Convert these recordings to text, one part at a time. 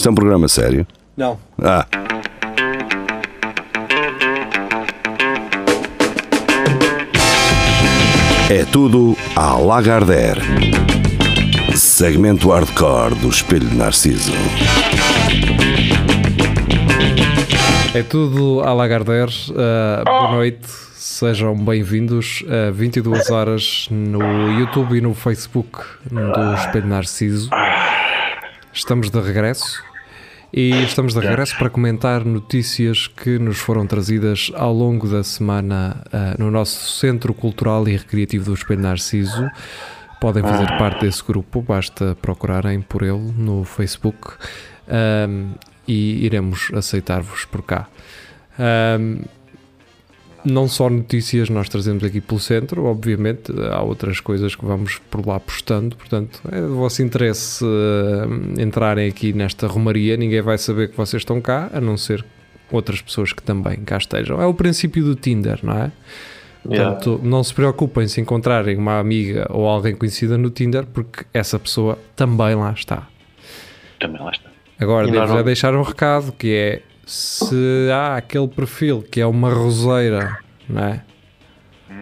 Isto é um programa sério? Não. Ah. É tudo à Lagardère. Segmento hardcore do Espelho de Narciso. É tudo à Lagardère. Uh, boa noite. Sejam bem-vindos a 22 horas no YouTube e no Facebook do Espelho Narciso. Estamos de regresso e estamos de regresso para comentar notícias que nos foram trazidas ao longo da semana uh, no nosso Centro Cultural e Recreativo do Espelho Narciso. Podem fazer parte desse grupo, basta procurarem por ele no Facebook um, e iremos aceitar-vos por cá. Um, não só notícias nós trazemos aqui pelo centro, obviamente, há outras coisas que vamos por lá postando, portanto, é do vosso interesse uh, entrarem aqui nesta romaria, ninguém vai saber que vocês estão cá, a não ser outras pessoas que também cá estejam. É o princípio do Tinder, não é? Portanto, yeah. não se preocupem se encontrarem uma amiga ou alguém conhecida no Tinder, porque essa pessoa também lá está. Também lá está. Agora, devo já deixar um recado que é se há aquele perfil que é uma roseira, não é?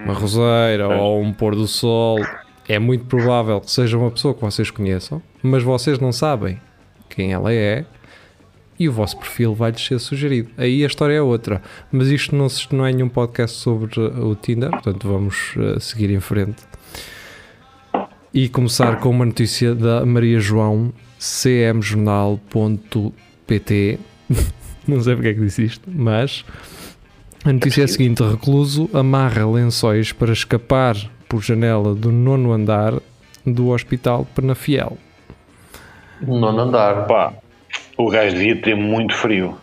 Uma roseira ou um pôr do sol, é muito provável que seja uma pessoa que vocês conheçam, mas vocês não sabem quem ela é e o vosso perfil vai-lhes ser sugerido. Aí a história é outra. Mas isto não, não é nenhum podcast sobre o Tinder, portanto vamos uh, seguir em frente. E começar com uma notícia da Maria João, cmjornal.pt. não sei porque é que disse isto, mas a notícia é a seguinte: recluso amarra lençóis para escapar por janela do nono andar do Hospital Penafiel. Nono andar, pá. O gajo devia ter muito frio.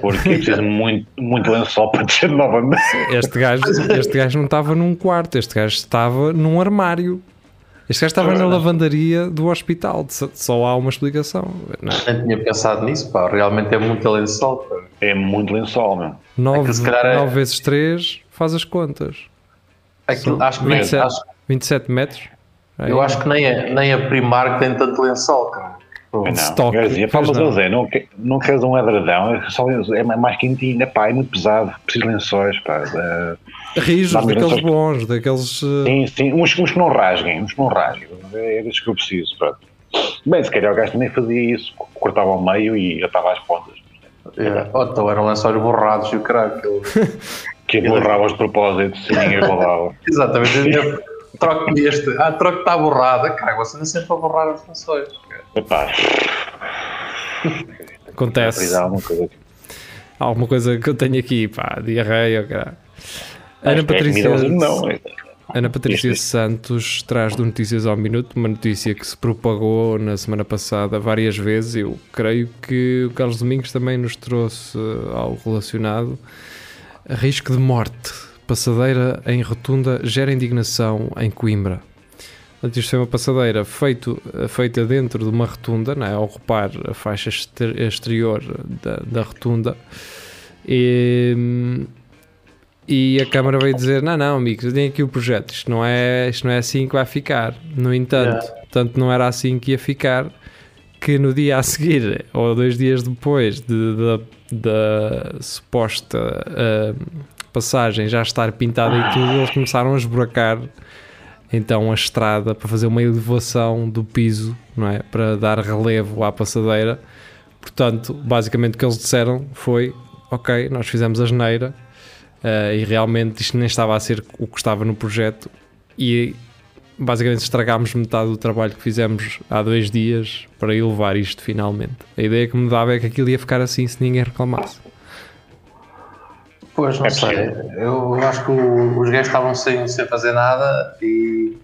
Porque precisa muito, muito lençol para descer novamente. Este gajo, este gajo não estava num quarto, este gajo estava num armário. Este gajo estava na lavandaria do hospital, só há uma explicação. Não, é? não tinha pensado nisso, pá. Realmente é muito lençol. Pá. É muito lençol, meu. 9, é 9 vezes 3, faz as contas. Aquilo, acho que 27, nem, acho, 27 metros. Aí, eu acho que nem a, nem a Primark tem tanto lençol, cara. Não, stock, quer dizer, não. Dizer, não, não queres um edredão, é, só, é mais quentinho, é, pá, é muito pesado, preciso de lençóis, pá. Rijos, daqueles lençóis. bons, daqueles... Uh... Sim, sim, uns, uns que não rasguem, uns que não rasguem, é desses que eu preciso, pronto. Bem, se calhar o gajo também fazia isso, cortava ao meio e atava às pontas. É. Oh, então eram lençóis borrados e o caralho. Que borrava os propósitos e ninguém rodava. Exatamente, troco este, ah, troco está borrada, cara, você não sempre a borrar os lençóis. Epá. Acontece. Alguma coisa, alguma coisa que eu tenho aqui, pá, diarreia, cara. Ana Patrícia, não, é. Ana Patrícia Santos traz do Notícias ao Minuto uma notícia que se propagou na semana passada várias vezes. Eu creio que o Carlos Domingos também nos trouxe algo relacionado. Risco de morte. Passadeira em rotunda gera indignação em Coimbra. Isto foi uma passadeira feito, feita dentro de uma rotunda, não é? ao ocupar a faixa exterior da, da rotunda. E, e a Câmara veio dizer: Não, não, amigos, eu tenho aqui o projeto, isto não é, isto não é assim que vai ficar. No entanto, tanto não era assim que ia ficar, que no dia a seguir, ou dois dias depois da suposta uh, passagem já estar pintada e tudo, eles começaram a esburacar então a estrada para fazer uma elevação do piso, não é? Para dar relevo à passadeira. Portanto, basicamente o que eles disseram foi: ok, nós fizemos a geneira uh, e realmente isto nem estava a ser o que estava no projeto e basicamente estragámos metade do trabalho que fizemos há dois dias para elevar isto finalmente. A ideia que me dava é que aquilo ia ficar assim se ninguém reclamasse. Pois, não é sei. Eu acho que os gajos estavam sem, sem fazer nada e.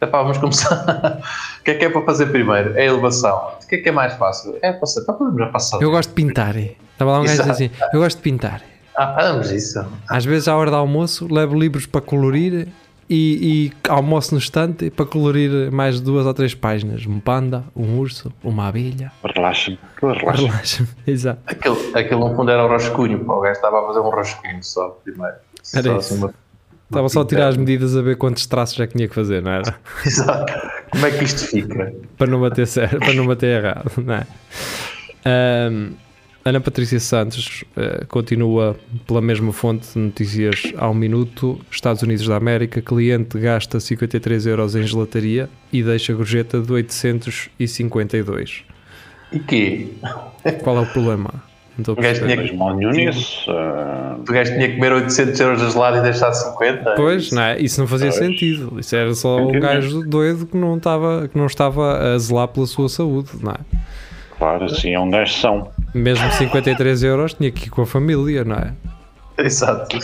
Epá, vamos começar. o que é que é para fazer primeiro? É a elevação. O que é que é mais fácil? É passar. Então podemos já passar. Eu gosto de pintar. Estava lá um gajo assim: Eu gosto de pintar. Ah, vamos isso. Às vezes, à hora do almoço, levo livros para colorir e, e almoço no estante para colorir mais duas ou três páginas. Um panda, um urso, uma abelha. Relaxa-me. Relaxa-me. Relaxa Exato. Aquele, aquele no fundo era o rascunho. o gajo estava a fazer um rascunho só primeiro. Era só isso. Assim uma, estava só a tirar as medidas a ver quantos traços é que tinha que fazer, não era? Exato. Como é que isto fica? para não bater certo, para não bater errado, não é? Ahm, Ana Patrícia Santos eh, continua pela mesma fonte de notícias ao minuto. Estados Unidos da América, cliente gasta 53 euros em gelataria e deixa gorjeta de 852. E quê? Qual é o problema? Não estou a O gajo tinha nenhum nisso. O gajo tinha que comer 800 euros de gelado e deixar 50? Pois, não é? Isso não fazia Pois. sentido. Isso era só um Entendi. gajo doido que não, estava, que não estava a zelar pela sua saúde, não é? claro, assim é um gajo são. Mesmo 53 euros tinha que ir com a família, não é? Exato.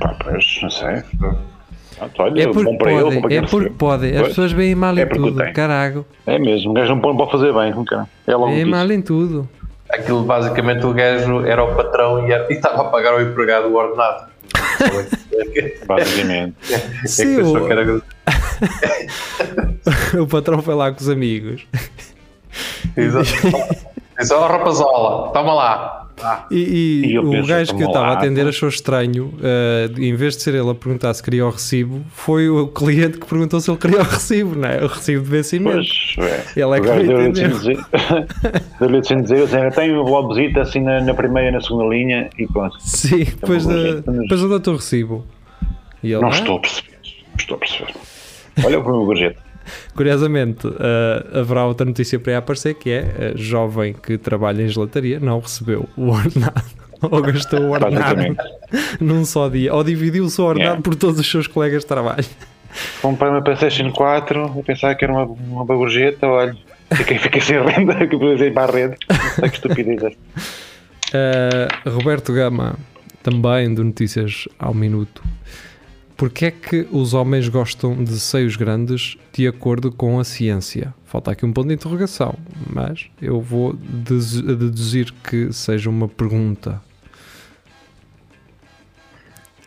Pá, pois, não sei. Pronto, olha, É bom porque para ele, podem, é porque podem. As pessoas veem mal em É tudo, carago. É mesmo, um gajo não pode fazer bem, não quer. É logo disso. mal em tudo. Aquilo basicamente o gajo era o patrão e, era- e estava a pagar ao empregado o ordenado. basicamente. É que Sim, pensou o- que era- o patrão foi lá com os amigos Exato. Disse, ó rapazola, toma lá. Ah, e, e E o gajo que eu "Toma estava a atender pá." achou estranho. eh, em vez de ser ele a perguntar se queria o recibo, foi o cliente que perguntou se ele queria o recibo, não é? O recibo de vencimento. Pois, é. Ele é o que deu-lhe dizer, assim dizer, assim, tem o visita assim na, na primeira e na segunda linha e pronto. Sim, depois, bom da, jeito, mas- depois do teu recibo. Ele, Não "Ah, estou a perceber. Estou a perceber. Olha o meu gorjete. Curiosamente, eh, haverá outra notícia para aí aparecer que é a jovem que trabalha em gelataria não recebeu o ordenado ou gastou o ordenado num só dia ou dividiu o seu ordenado Yeah. por todos os seus colegas de trabalho. Comprei uma PlayStation 4, eu pensava que era uma, uma olha. Fiquei, fiquei sem renda, que precisei ir para a rede. Que estupidez é. Eh, Roberto Gama, também de Notícias ao Minuto. Porquê é que os homens gostam de seios grandes de acordo com a ciência? Falta aqui um ponto de interrogação, mas eu vou dedu- deduzir que seja uma pergunta.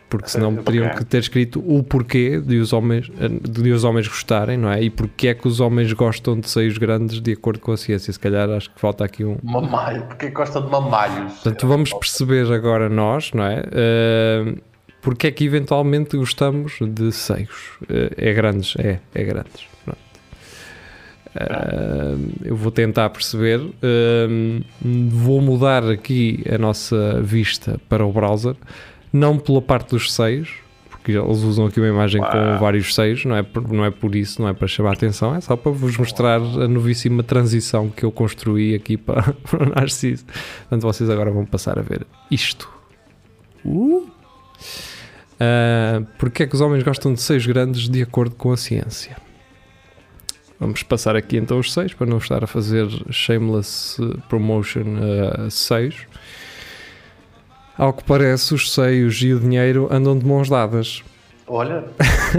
Porque senão teriam que ter escrito o porquê de os, homens, de os homens gostarem, não é? E porquê é que os homens gostam de seios grandes de acordo com a ciência? Se calhar acho que falta aqui um, mamalho. Porque gosta de mamalhos? Portanto, vamos perceber agora nós, não é? Uh, porque é que eventualmente gostamos de seios? Uh, é grandes, é, é grandes. Uh, eu vou tentar perceber. Uh, vou mudar aqui a nossa vista para o browser, não pela parte dos seios, porque eles usam aqui uma imagem com Uau. vários seios, não é, por, não é por isso, não é para chamar a atenção, é só para vos mostrar a novíssima transição que eu construí aqui para, para o Narciso. Portanto, vocês agora vão passar a ver isto. Uh! Uh, porque é que os homens gostam de seios grandes de acordo com a ciência? Vamos passar aqui então os seios para não estar a fazer shameless uh, promotion a seios. Ao que parece, os seios e o dinheiro andam de mãos dadas. Olha,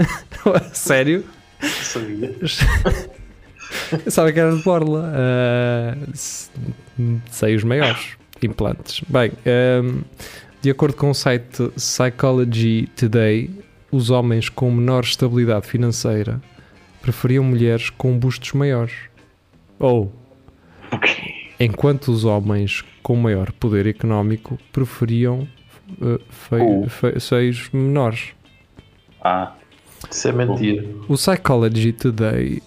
Sério? sabia. Eu sabia que era de borla. Uh, se- seios maiores, implantes. Bem, um, de acordo com o site Psychology Today, os homens com menor estabilidade financeira preferiam mulheres com bustos maiores. Ou, enquanto os homens com maior poder económico preferiam uh, Oh. fe- seios menores. Ah, Isso é mentira. O Psychology Today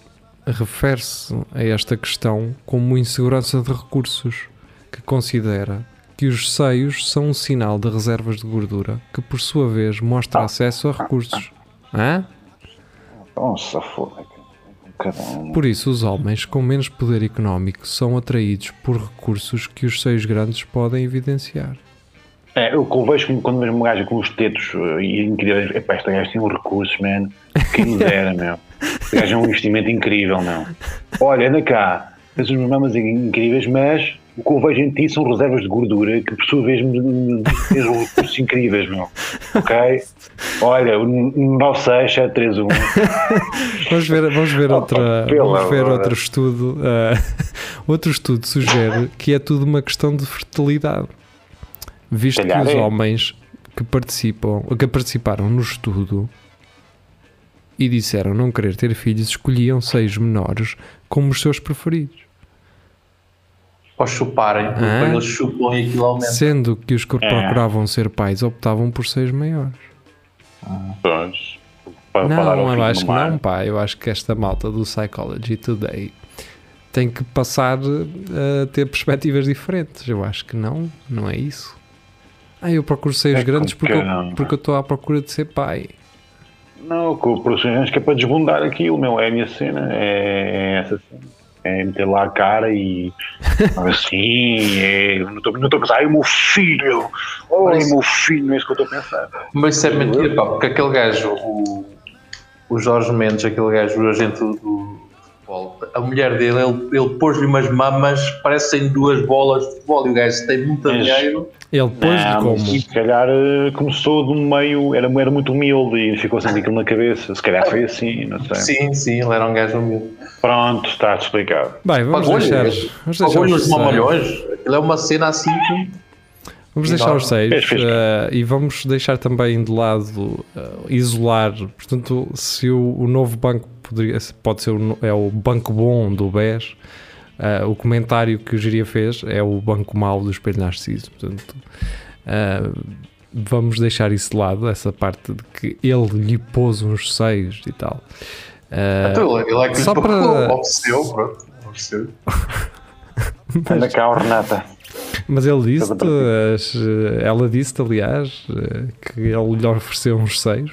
refere-se a esta questão como insegurança de recursos, que considera que os seios são um sinal de reservas de gordura, que por sua vez mostra acesso a recursos. Hã? nossa, foda Cada. Por isso, os homens com menos poder económico são atraídos por recursos que os seios grandes podem evidenciar. É, eu que vejo como quando vejo um gajo com os tetos eh, e incríveis, epá, este gajo tem um recursos, man, quem me dera, meu. Este gajo é um investimento incrível, meu. Olha, anda cá, tens umas mamas incríveis, mas o que eu vejo em ti são reservas de gordura que por sua vez tens recursos incríveis, meu. Ok? Olha, o 96731. Vamos ver, vamos ver, outra, vamos ver outro estudo. ah, outro estudo sugere que é tudo uma questão de fertilidade. Visto que Calhar os é. homens que, participam, que participaram no estudo e disseram não querer ter filhos escolhiam seis menores como os seus preferidos. Ou chuparem, porque Ah. eles chupam e aquilo aumenta. Sendo que os que É. procuravam ser pais optavam por seis maiores. Pois. Para, ao Não, eu fim acho que mar. não, pá. Eu acho que esta malta do Psychology Today tem que passar a ter perspectivas diferentes. Eu acho que não, não é isso. Ah, eu procuro seios É grandes porque eu, porque eu estou à procura de ser pai. Não, com o profissionais que é para desbundar aquilo, meu, é a minha cena, é, é essa cena. É meter lá a cara e assim, é, não estou a pensar, ai o meu filho, ai o meu filho, é isso que eu estou a pensar. Mas isso é mentira, pá, porque aquele gajo, o, o Jorge Mendes, aquele gajo, o agente do futebol, a mulher dele, ele, ele pôs-lhe umas mamas, parecem duas bolas de futebol, e o gajo tem muito Mas- dinheiro. Ele pôs-lhe Não, como? Se calhar eh, começou de um meio, era, era muito humilde e ficou sem aquilo na cabeça. Se calhar foi assim, não sei. Sim, sim, ele era um gajo humilde. Pronto, está explicado. Bem, vamos deixar, ele vamos deixar Pagou-lhe os mamalhões, aquilo é uma cena assim que... Vamos deixar os Fez, fez. eh, e vamos deixar também de lado eh, isolar. Portanto, se o, o novo banco poderia, pode ser o, é o banco bom do BES, eh, o comentário que o Giria fez é o banco mau do Espelho Narciso. Portanto, eh, vamos deixar isso de lado, essa parte de que ele lhe pôs uns seios e tal. Então, ele é que só para- ofereceu, pronto, ofereceu. Anda cá, o Renata. Mas ele disse, ela disse, aliás, eh, que ele lhe ofereceu uns seios.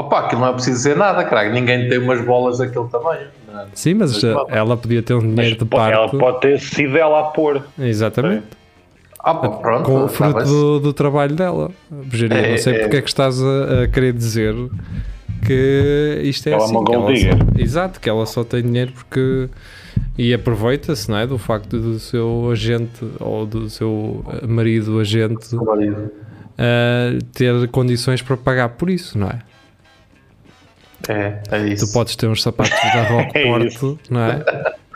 Opa, aquilo não é preciso dizer nada, caralho, ninguém tem umas bolas daquele tamanho. não é? Sim, mas Mas vamos. ela podia ter um Mas dinheiro de pode- ela parte. pode ter sido ela a pôr. Exatamente. Ah, pá, pronto. com o tá fruto do, do trabalho dela. Virginia, É, não sei é. porque é que estás a, a querer dizer que isto é Ela é assim. uma que ela só- exato, que ela só tem dinheiro porque. E aproveita-se, não é? Do facto do seu agente ou do seu eh, marido agente eh, ter condições para pagar por isso, não é? É, é isso. Tu podes ter uns sapatos da Rockport, isso. não é?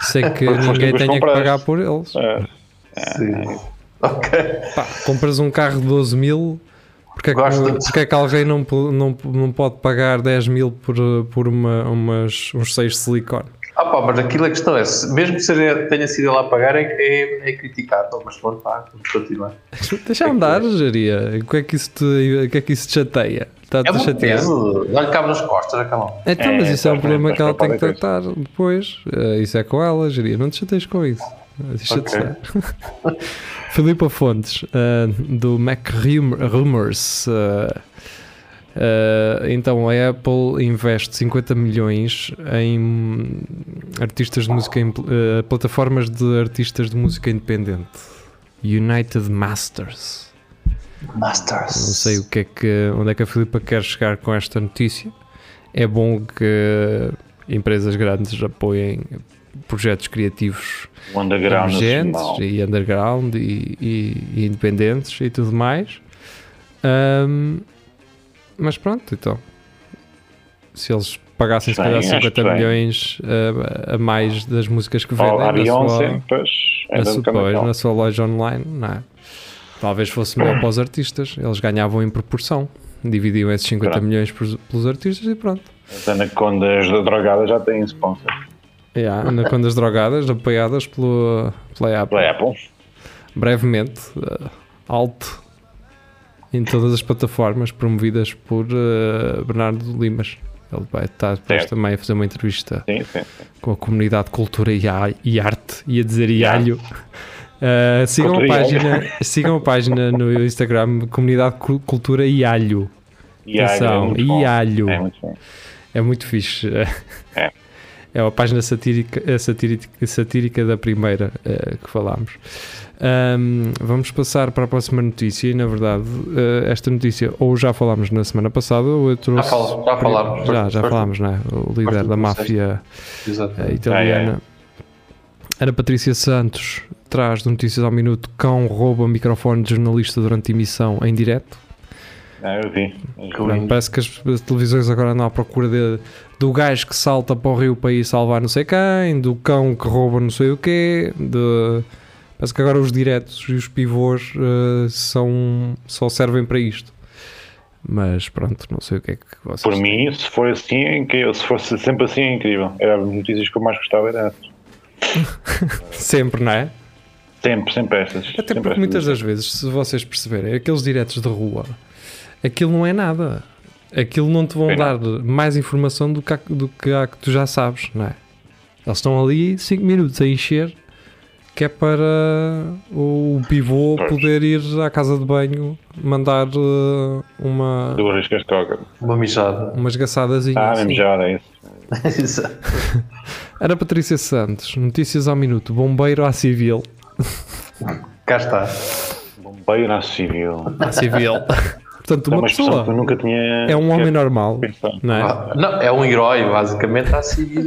Sem que Porque ninguém que tenha que compraste. pagar por eles. É, Sim. Ok. Pá, compras um carro de 12 mil, porque é que, porque é que alguém não, não, não pode pagar 10 mil por, por uma, umas, uns 6 de silicone? Ah, pá, mas aquilo a questão é, se- mesmo que seja, tenha sido ele a pagar, é, é, é criticável, mas pronto, pá, vamos continuar. Deixa andar, Jaria. O que é que isso te, o que é que isso te chateia? Está-te É chatear? peso, dá-lhe cabo nas costas. Então, É, mas isso é um problema que ela tem que ter. tratar depois. Eh, Isso é com ela, Jaria. Não te chateias com isso. Deixa-te Ok. estar. Filipa Fontes, eh, do Mac Rum- Rumors. eh, eh, então, a Apple investe 50 milhões em artistas de música, eh, plataformas de artistas de música independente. United Masters. Masters. Não sei o que é que, onde é que a Filipa quer chegar com esta notícia. É bom que empresas grandes apoiem projetos criativos emergentes e underground e, e- e independentes e tudo mais. Ahm, mas pronto, então. Se eles pagassem se calhar acho 50 que bem. milhões ah, a mais das músicas que vendem A na Beyoncé, sua, é na, sua, pois, dela. na sua loja online, não é? Talvez fosse melhor para os artistas. Eles ganhavam em proporção. Dividiam esses 50 Pronto. milhões por- pelos artistas e pronto. As anacondas da drogada já têm sponsor. Yeah, Anacondas drogadas, apoiadas pelo, pela Apple. Pela Apple. Brevemente, uh, alto em todas as plataformas promovidas por uh, Bernardo Limas. Ele vai estar depois também a fazer uma entrevista Sim, sim. sim. com a comunidade Cultura e, a- e Arte, dizer E arte. Ialho. Uh, sigam, a Cultura página, sigam a página no Instagram Comunidade Cu- Cultura e Alho. E a água é muito bom. e alho. É muito. É muito fixe. É. É uma página satírica, a satírica, satírica da primeira eh, que falámos. Ahm, vamos passar para a próxima notícia e, na verdade, eh, esta notícia ou já falámos na semana passada ou eu trouxe... já falámos. Já, já Foste- falámos, não é? O líder da máfia eh, italiana. Ana Patrícia Santos traz de notícias ao minuto cão rouba microfone de jornalista durante emissão em direto. Ah, eu vi. Parece que as televisões agora andam à procura de, do gajo que salta para o rio para ir salvar não sei quem, do cão que rouba não sei o quê, de... Parece que agora os diretos e os pivôs eh, são, só servem para isto. Mas pronto, não sei o que é que vocês... Por mim, se for assim, é incrível. Se fosse sempre assim, é incrível. Era as notícias que eu mais gostava, era. Sempre, não é? Sempre, sempre estas. Até sempre porque muitas das vezes, se vocês perceberem, aqueles diretos de rua, aquilo não é nada. Aquilo não te vão dar mais informação do que, há- do que há que tu já sabes, não é? Eles estão ali 5 minutos a encher, que é para o pivô Pois. poder ir à casa de banho mandar eh, uma, Duas vezes que as toca. Uma mijada. umas gaçadazinhas. Ah, assim. já era isso. Ana Patrícia Santos, notícias ao minuto, bombeiro à civil. Cá está. Bombeiro na civil. À civil. Portanto, É uma uma que eu pessoa nunca tinha. é um homem normal, pensado. não é? Ah, Não, é um herói, basicamente, assim.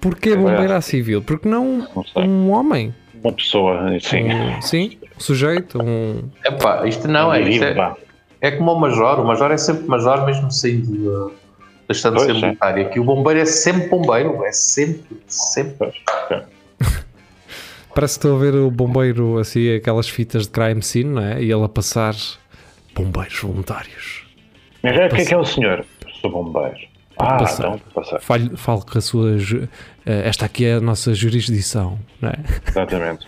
Porquê bombeiro à civil? Porque não Não um homem? Uma pessoa, sim. Um, sim, um sujeito, um... Epá, isto não é. Isto é, é como o Major. O Major é sempre Major, mesmo saindo de, deixando de Pois, é. militar. E aqui o bombeiro é sempre bombeiro. É sempre, sempre. Parece que estou a ver o bombeiro assim, aquelas fitas de crime scene, não é? E ele a passar bombeiros voluntários. Mas é, o que é que é o senhor? Sou bombeiro. Ah, passar. então, passar. Fale, fale com a sua. ju- eh, Esta aqui é a nossa jurisdição, não é? Exatamente.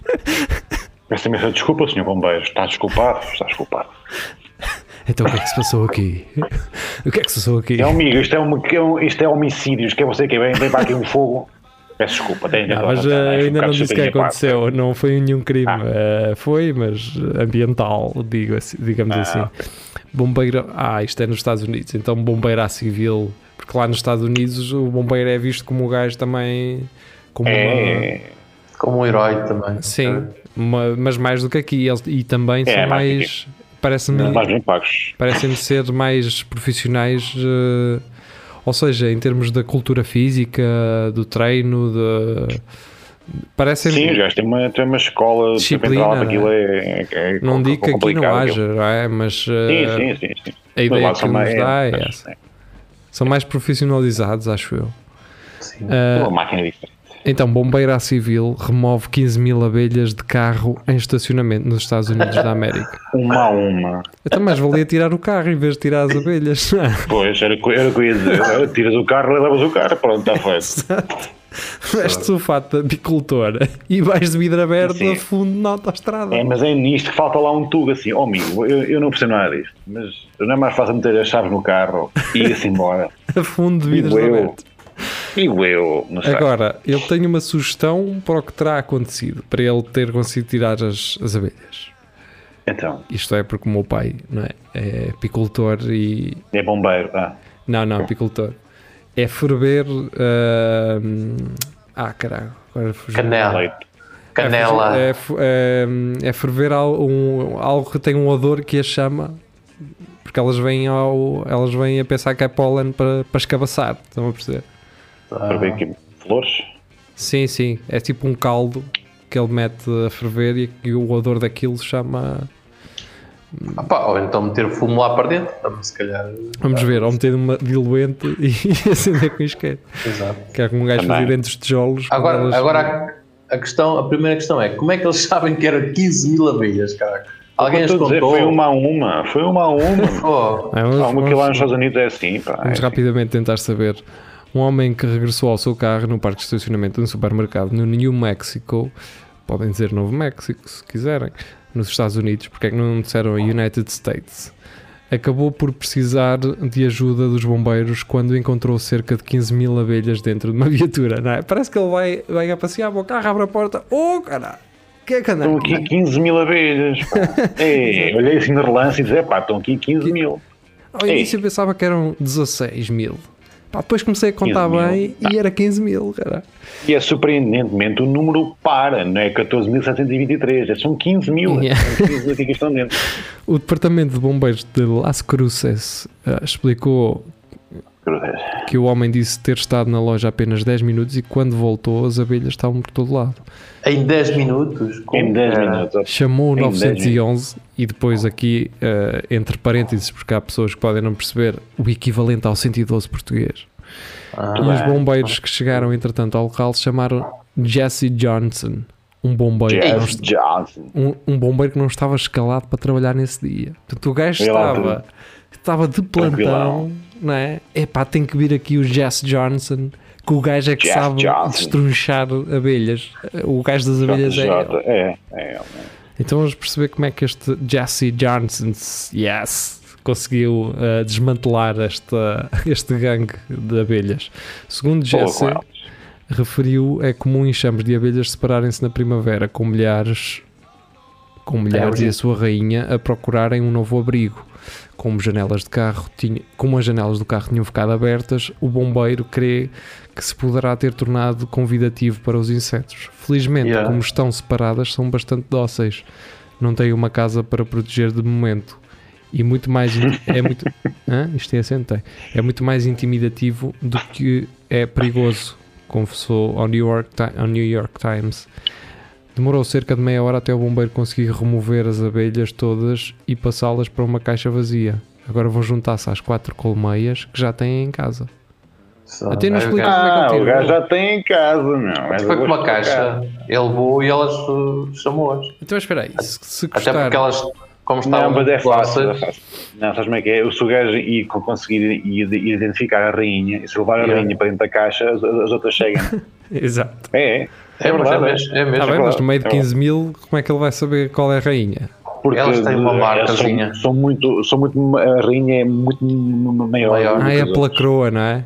Peço imensa desculpa, senhor bombeiro. Está desculpado? Está desculpado. Então o que é que se passou aqui? O que é que se passou aqui? É um amigo, isto é, um, que é isto é homicídios, que é você que vem, vem para aqui um fogo. Peço desculpa, tem Não, mas eh, ainda não disse o que aconteceu, não foi nenhum crime, Ah. eh, foi, mas ambiental, digo assim- digamos assim. Bombeiro, ah, isto é nos Estados Unidos, então bombeiro à civil, porque lá nos Estados Unidos o bombeiro é visto como o gajo também, como uma, É, Como um herói também. sim, uma- mas mais do que aqui, eles, e também É, são mais mais, parece-me, mais bem pagos. parecem ser mais profissionais, eh, ou seja, em termos da cultura física, do treino, de, parecem Sim, os gajos têm uma, têm uma escola Disciplina, para aquilo é, é, é Não digo que aqui não haja, não é? mas eh, Sim, sim, sim. sim. a ideia que são nos mais- dá é é, essa. São mais profissionalizados, acho eu. Sim. Eh, Uma máquina diferente. Então, bombeiro à civil remove 15 mil abelhas de carro em estacionamento nos Estados Unidos da América. Uma a uma. Então, mais valia tirar o carro em vez de tirar as abelhas. é? Pois, era, era o que eu ia dizer. Tiras o carro, levas o carro, pronto, está feito. Vestes o fato de apicultora e vais de vidro aberto Sim. a fundo na autostrada. É, mas é nisto que falta lá um tubo assim. Oh, amigo, eu, eu não percebo nada disto, mas não é mais fácil meter as chaves no carro e ir-se embora. A fundo de eu. abertos. Digo eu, não sei. Agora, eu tenho uma sugestão para o que terá acontecido, para ele ter conseguido tirar as, as abelhas. Então, Isto é porque o meu pai não é, é apicultor e. é bombeiro. Ah, Não, não, apicultor. É ferver. ahm, ah, caralho. Agora fugiu. Canela. leite. Canela. É, é, é ferver al- um- algo que tem um odor que a chama. Porque elas vêm, ao, elas vêm a pensar que é pólen para, para escabaçar. Estão a perceber? Para ver aqui flores. Sim, sim. É tipo um caldo que ele mete a ferver e, e o odor daquilo chama. Ah, pá, ou então meter fumo lá para dentro. Se calhar. Vamos ver, ou meter uma diluente e acender com isqueiro. Exato. Que é como um gajo fazia dentro dos tijolos. Agora, elas- agora a, a questão, a primeira questão é como é que eles sabem que era 15 mil abelhas, cara? Alguém as a dizer, contou? foi uma a uma. Foi uma a uma. Oh, vamos- Há uma que lá nos Estados Unidos é assim, pá. Vamos é rapidamente tentar saber. Um homem que regressou ao seu carro no parque de estacionamento de um supermercado no New Mexico, podem dizer Novo México se quiserem, nos Estados Unidos, porque é que não disseram United States? Acabou por precisar de ajuda dos bombeiros quando encontrou cerca de 15 mil abelhas dentro de uma viatura, não é? Parece que ele vai, vai a passear o carro, abre a porta, oh cara, o que é que anda Estão aqui? aqui 15 mil abelhas. pá. É, olhei assim no relance e disse: pá, estão aqui 15 mil. Ao início eu pensava que eram 16 mil. Pá, depois comecei a contar 15 mil. bem e era 15 mil, cara. E é surpreendentemente o número para, não é 14.723, é- são 15 mil. Yeah. São 15 aqui que estão dentro. O Departamento de Bombeiros de Las Cruces eh, explicou. Que o homem disse ter estado na loja apenas 10 minutos e quando voltou as abelhas estavam por todo lado. em 10 minutos? como Em 10 era? minutos. Chamou o Em 10 911 e depois aqui, eh, entre parênteses, porque há pessoas que podem não perceber, o equivalente ao 112 português. Ah, E os bombeiros que chegaram entretanto ao local chamaram Jesse Johnson, um bombeiro, que não Jeff Johnson. um, um bombeiro que não estava escalado para trabalhar nesse dia. Portanto, o gajo estava, estava de plantão, Tranquilão. Não é? Epá, tem que vir aqui o Jess Johnson, que o gajo é que Jess sabe Johnson. destrunchar abelhas. O gajo das abelhas é J, ele. é, é ele. Então vamos perceber como é que este Jesse Johnson, yes, conseguiu uh, desmantelar esta, este gangue de abelhas. Segundo Jesse, referiu é comum enxames de abelhas separarem-se na primavera com milhares com milhares e a sua rainha a procurarem um novo abrigo. Como janelas de carro tinha, como as janelas do carro tinham ficado abertas, o bombeiro crê que se poderá ter tornado convidativo para os insetos. Felizmente, Yeah. como estão separadas, são bastante dóceis. Não têm uma casa para proteger de momento. E muito mais é muito Hã? isto é tem. é muito mais intimidativo do que é perigoso, confessou ao New York, ao New York Times. Demorou cerca de meia hora até o bombeiro conseguir remover as abelhas todas e passá-las para uma caixa vazia. Agora vão juntar-se às quatro colmeias que já têm em casa. Só- Até não o explica- gajo- Como é que Ah, ele o tirou? gajo já tem em casa, meu. Mas Foi com uma caixa, ele levou e elas chamou-as. Então espera aí, se, se Até porque elas, como Não, estavam mas é fácil, é fácil. Não, sabes como é que é? Se o gajo ir co- conseguir ir- ir identificar a rainha, e se levar a Yeah. rainha para dentro da caixa, as, as outras chegam. Exato. É, é. É, mas é mesmo, é mesmo. Está bem, mas no meio de é 15 mil, como é que ele vai saber qual é a rainha? Porque Elas têm uma eh, marcazinha. São, são muito, são muito, a rainha é muito maior. Maior. do Ah, é pela outras. croa, não é?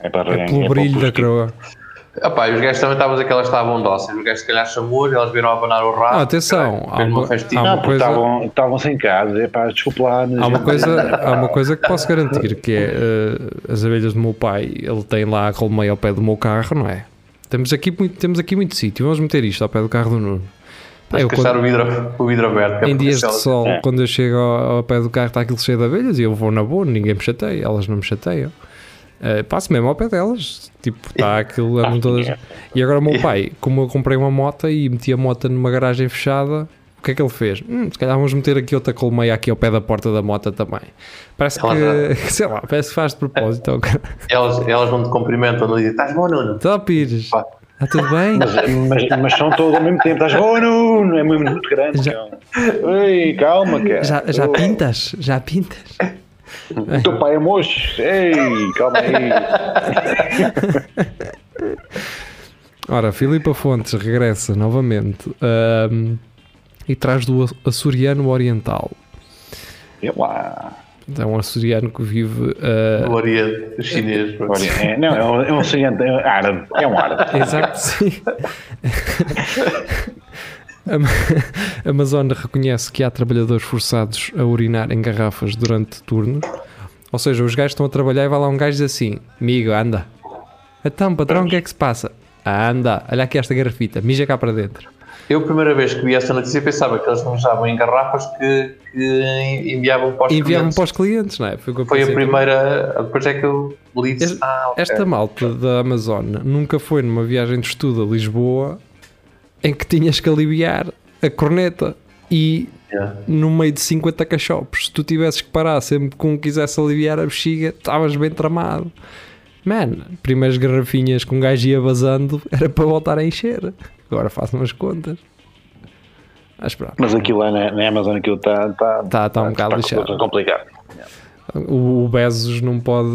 É para a É rainha. pelo é brilho para da o croa. Epá, os gajos também estavam a dizer que elas estavam dóceis. Os gajos se calhar chamou elas viram a abanar o rabo. Ah, atenção, há uma- há uma coisa- estavam, estavam sem casa, é pá, desculpa lá. Há uma, coisa, há uma coisa que posso garantir, que é eh, as abelhas do meu pai, ele tem lá a colmeia ao pé do meu carro, não é? Temos aqui muito, temos aqui muito sítio, vamos meter isto ao pé do carro do Nuno. Pá, eu quando- o vidro, o vidro aberto. é em dias se de sol, É. quando eu chego ao, ao pé do carro está aquilo cheio de abelhas e eu vou na boa, ninguém me chateia, elas não me chateiam. Eh, passo mesmo ao pé delas, tipo, está aquilo, andam todas. E agora o meu pai, como eu comprei uma moto e meti a moto numa garagem fechada, o que é que ele fez? Hum, se calhar vamos meter aqui outra colmeia aqui ao pé da porta da moto também. Parece Ela que, sei lá, parece que faz de propósito. cara. Elas, elas não te cumprimentam, não dizem, estás bom, Nuno? Então, Pires, Pá. está tudo bem? Mas, mas, mas são todos ao mesmo tempo. Estás bom, Nuno? É muito, muito grande. Já-. Ei, calma, cara. Já, já Oh, pintas? Já pintas? O teu pai é mocho. Ei, calma aí. Ora, Filipa Fontes regressa novamente ahm, e traz do açoriano oriental. É lá. É um açoriano que vive. ah, No Oriente, o chinês. é, não, é um, é um oceano é árabe. É um árabe. Exato, sim. A Amazônia reconhece que há trabalhadores forçados a urinar em garrafas durante turnos. Ou seja, os gajos estão a trabalhar e vai lá um gajo e diz assim: Amigo, anda. Então, patrão, o que é que se passa? Anda, olha aqui esta garrafita, mija cá para dentro. Eu, a primeira vez que vi esta notícia, pensava que eles usavam em garrafas que, que enviavam para os enviavam clientes. para os clientes, não é? Foi, Foi a primeira. Depois é que eu li Este- ah. Esta malta da Amazônia nunca foi numa viagem de estudo a Lisboa em que tinhas que aliviar a corneta e Yeah. no meio de 50 cachopos, se tu tivesses que parar sempre que um quisesse aliviar a bexiga, estavas bem tramado. Man, primeiras garrafinhas que um gajo ia vazando era para voltar a encher. Agora façam as contas. Mas pronto, Mas aquilo lá na, na Amazon aquilo está tá, Tá- tá um bocado lixado. complicado. o, o Bezos não pode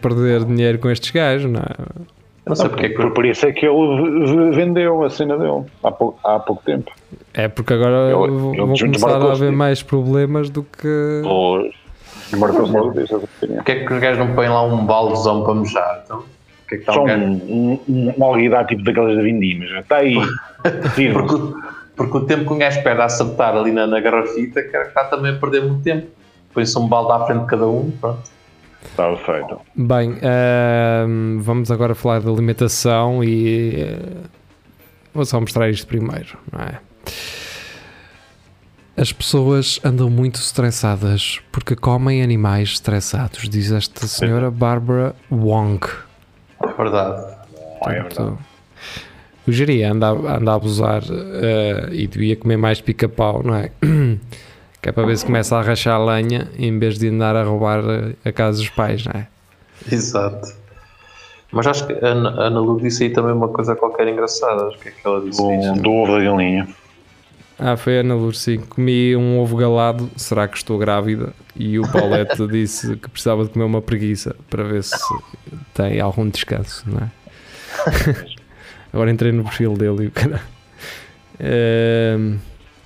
perder dinheiro com estes gajos, não é? Não sei porque é que. Por, por isso é que ele vendeu a cena dele há pouco, há pouco tempo. É porque agora Eu- vão eu vão começar a haver mais problemas do que. Pois. Opinião. Porque é que os gajos não põem lá um baldezão para mejar? Então, porque é que está Só um um, um, um, alguidar tipo daquelas da Vindimas. Está aí. Porque, o- porque o tempo que um gajo perde a acertar ali na, na garrafita, que está também a perder muito tempo. Põe-se um balde à frente de cada um, pronto. Estava feito. Bem, ahm, vamos agora falar de alimentação e eh, vou só mostrar isto primeiro, não é? As pessoas andam muito estressadas porque comem animais estressados, diz esta senhora Barbara Wong. É verdade. É verdade. O Jiri anda, a- anda a abusar eh, e devia comer mais pica-pau, não é? Que é para ver se começa a rachar a lenha em vez de andar a roubar eh, a casa dos pais, não é? Exato. Mas acho que a Ana Lu disse aí também uma coisa qualquer engraçada. Acho que é que ela disse Um, isto. do ovo da galinha. Ah, foi a Ana sim. Comi um ovo galado, será que estou grávida? E o Paulette disse que precisava de comer uma preguiça para ver se tem algum descanso, não é? Agora entrei no perfil dele e o cara. Ehm,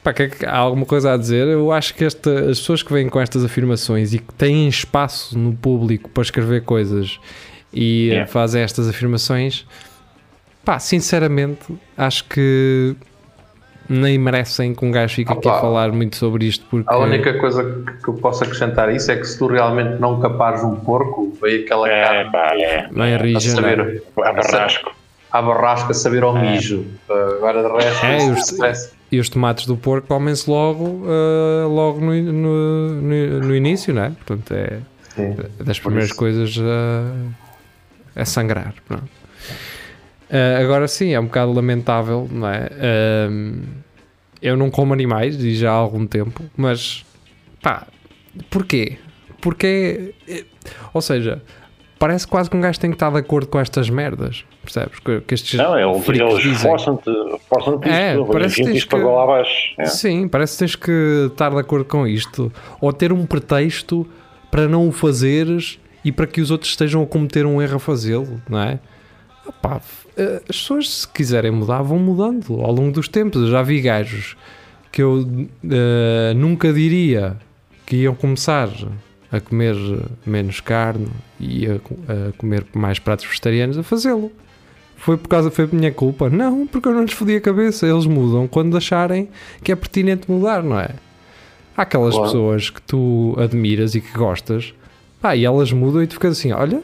pá, que é que há alguma coisa a dizer? Eu acho que esta, as pessoas que vêm com estas afirmações e que têm espaço no público para escrever coisas e eh, Yeah. fazem estas afirmações pá, sinceramente, acho que nem merecem que um gajo fique aqui a falar muito sobre isto, porque A única coisa que- eu posso acrescentar a isso é que se tu realmente não capares um porco, veio aquela É, carne pá, é. bem a rija, é? saber A barrasco. à barrasca, a saber ao mijo. Uh, Agora de resto, É, os- stress. E os tomates do porco comem-se logo, ah, logo no, no, no- no início, não é? Portanto, é Sim. das primeiras coisas a, a sangrar. pronto. Ah, agora sim, é um bocado lamentável, não é? Ahm, eu não como animais e já há algum tempo, mas pá, porquê? Porque, eh, ou seja, parece quase que um gajo tem que estar de acordo com estas merdas, percebes? Que, que estes Não, eles, freaks eles dizem. forçam-te forçam É, parece que tens que- lá abaixo. É. Sim, parece que tens que estar de acordo com isto. Ou ter um pretexto para não o fazeres e para que os outros estejam a cometer um erro a fazê-lo, não é? Eh, as pessoas, se quiserem mudar, vão mudando ao longo dos tempos. Eu já vi gajos que eu eh, nunca diria que iam começar a comer menos carne e a, a comer mais pratos vegetarianos a fazê-lo. Foi por causa, foi por minha culpa? Não, porque eu não lhes fodi a cabeça. Eles mudam quando acharem que é pertinente mudar, não é? Há aquelas Claro. pessoas que tu admiras e que gostas, pá, e elas mudam e tu ficas assim, olha.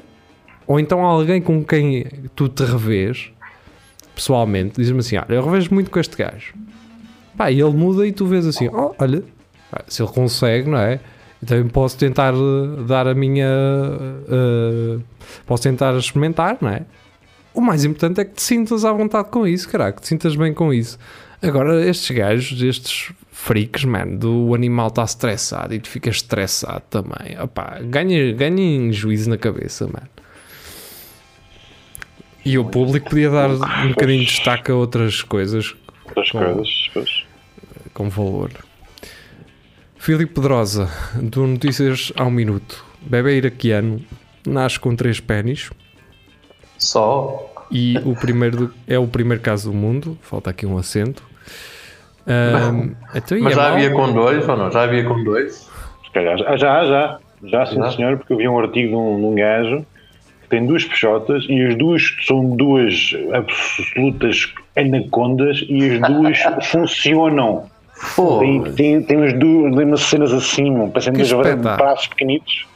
Ou então alguém com quem tu te revês, pessoalmente, diz-me assim, olha, eu revejo muito com este gajo. Pá, e ele muda e tu vês assim, oh, olha, se ele consegue, não é? Eu posso tentar eh, dar a minha. eh, posso tentar experimentar, não é? O mais importante é que te sintas à vontade com isso, caralho, que te sintas bem com isso. Agora, estes gajos, estes freaks, mano, do animal está estressado e tu ficas estressado também. Opá, ganha, ganhem juízo na cabeça, mano. E o público podia dar um bocadinho de destaque a outras coisas Outras Com- coisas. pois. com valor. Filipe Pedrosa, do Notícias ao Minuto. Bebê iraquiano, nasce com três pênis Só. e o primeiro do- é o primeiro caso do mundo. Falta aqui um acento. Ahm, então, Mas é já havia com dois ou não? Já havia com dois? Se calhar. Já, já, já. Já, sim, Já? senhor, porque eu vi um artigo de um, de um gajo tem duas peixotas e as duas são duas absolutas anacondas e as duas funcionam. Pô, Tem, tem, tem umas duas umas cenas assim, Que dois braços pequenitos.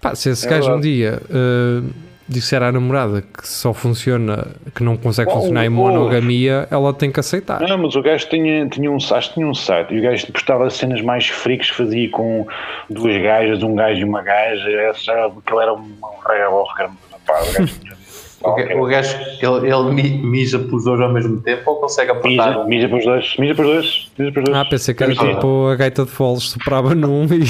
Pá, se esse É gajo um dia ah, disser à namorada que só funciona, que não consegue Oh, funcionar em monogamia, ela tem que aceitar. Não, mas o gajo tinha, tinha um site, tinha um site e o gajo postava cenas mais freaks que fazia com duas gajas, um gajo e uma gaja. Essa, aquele era um, um rei cara, pá, o gajo tinha- o ga- o gajo, ele, ele mi- mija pelos dois ao mesmo tempo ou consegue apertar? Mija, mija para os dois, mija para os dois, mija para os dois. Ah, pensei que era tipo a gaita de foles, soprava num e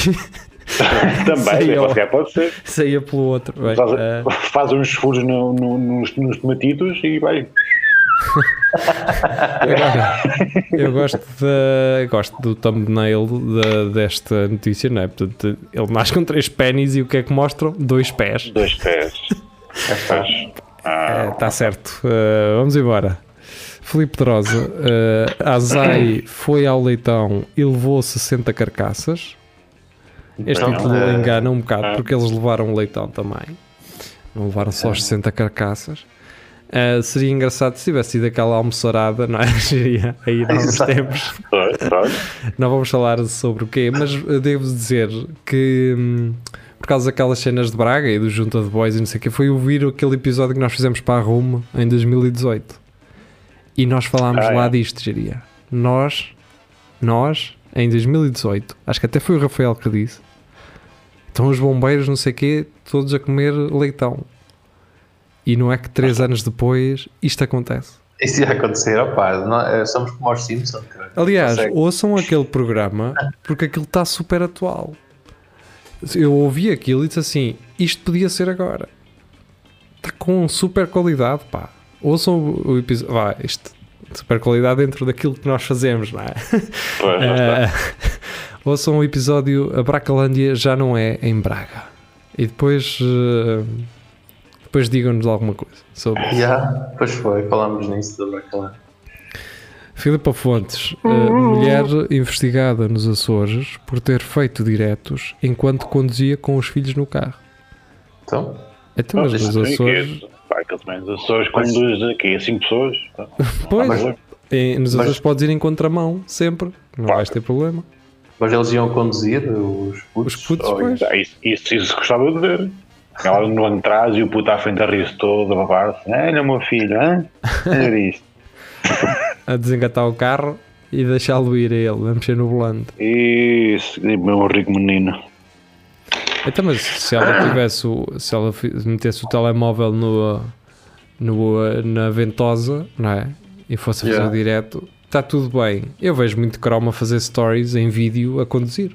Também, é, ó. pode, ser. saía pelo outro. Bem, Faz, ah, faz uns furos no- no- nos, nos tomatitos e vai. Eu gosto, da, gosto do thumbnail da- desta notícia, não é? Portanto, ele nasce com três pênis e o que é que mostram? Dois pés. Dois pés. Pés. Ah, Está certo. Uh, vamos embora. Filipe Pedrosa, uh, Azai foi ao leitão e levou 60 carcaças. Este Então, título eh, engana um bocado ah. porque eles levaram o leitão também. Não levaram só as 60 carcaças. Uh, seria engraçado se tivesse sido aquela almoçarada, não é? Seria aí há uns tempos. Não vamos falar sobre o quê, mas devo dizer que hum, por causa daquelas cenas de Braga e do Junta de Boys e não sei o que, foi ouvir aquele episódio que nós fizemos para a Rumo em 2018 e nós falámos Ah, é? lá disto, diria. Nós, nós, em 2018, acho que até foi o Rafael que disse, estão os bombeiros, não sei o quê, todos a comer leitão. E não é que três anos depois isto acontece. Isso ia acontecer, opá, eh, somos como os Simpsons. cara. Aliás, ouçam aquele programa porque aquilo está super atual. Eu ouvi aquilo e disse assim: isto podia ser agora. Está com super qualidade, pá. Ouçam o, episódio. Vá, isto, super qualidade dentro daquilo que nós fazemos, não é? Pois. Eh, ouçam o episódio A Bracalândia já não é em Braga. E depois. eh, depois digam-nos alguma coisa sobre isso. Já, pois foi, falámos nisso da Bracalã. Filipa Fontes, eh, mulher investigada nos Açores por ter feito diretos enquanto conduzia com os filhos no carro. Então, Então, mas nos Açores, Pá, aqueles menos Açores dois aqui, a cinco pessoas. Pois, mas- nos mas- Açores podes ir em contramão, sempre, não Pá. vais ter problema. Mas eles iam conduzir os putos. Os putos. Ah, Isso, isso, isso gostava de ver. Ela no de trás e o puto à frente a rir-se todo, a babar-se. Olha, meu filho? Olha isto. A desengatar o carro e deixá-lo ir a ele, a mexer no volante. Isso, meu rico menino. Então, mas se ela tivesse se ela metesse o telemóvel no, no, na ventosa, não é? E fosse fazer Yeah. o direto, está tudo bem. Eu vejo muito croma fazer stories em vídeo a conduzir,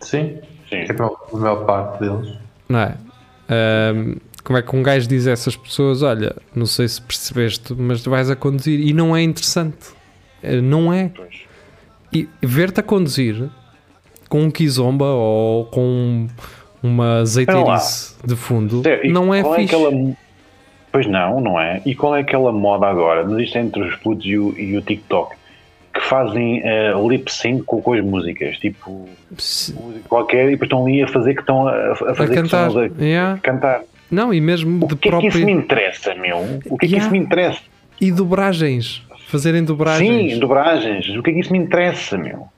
Sim. Sim. É a maior- a maior parte deles. não é? Ahm, como é que um gajo diz a essas pessoas: Olha, não sei se percebeste, mas tu vais a conduzir e não é interessante, Eh, não é? E ver-te a conduzir com um kizomba ou com uma azeiteirice de fundo Sério, não é qual fixe. aquela... Pois não, não é? E qual é aquela moda agora? Mas isto é entre os putos e o, e o TikTok que fazem eh, lip sync com, com as músicas, tipo qualquer, e depois estão ali a fazer que estão a, a fazer A que cantar. a, Yeah. cantar. Não, e mesmo O de que é que isso me interessa, meu? O que é que isso me interessa? E dobragens. Fazerem dobragens. Sim, dobragens. O que é que isso me interessa, meu?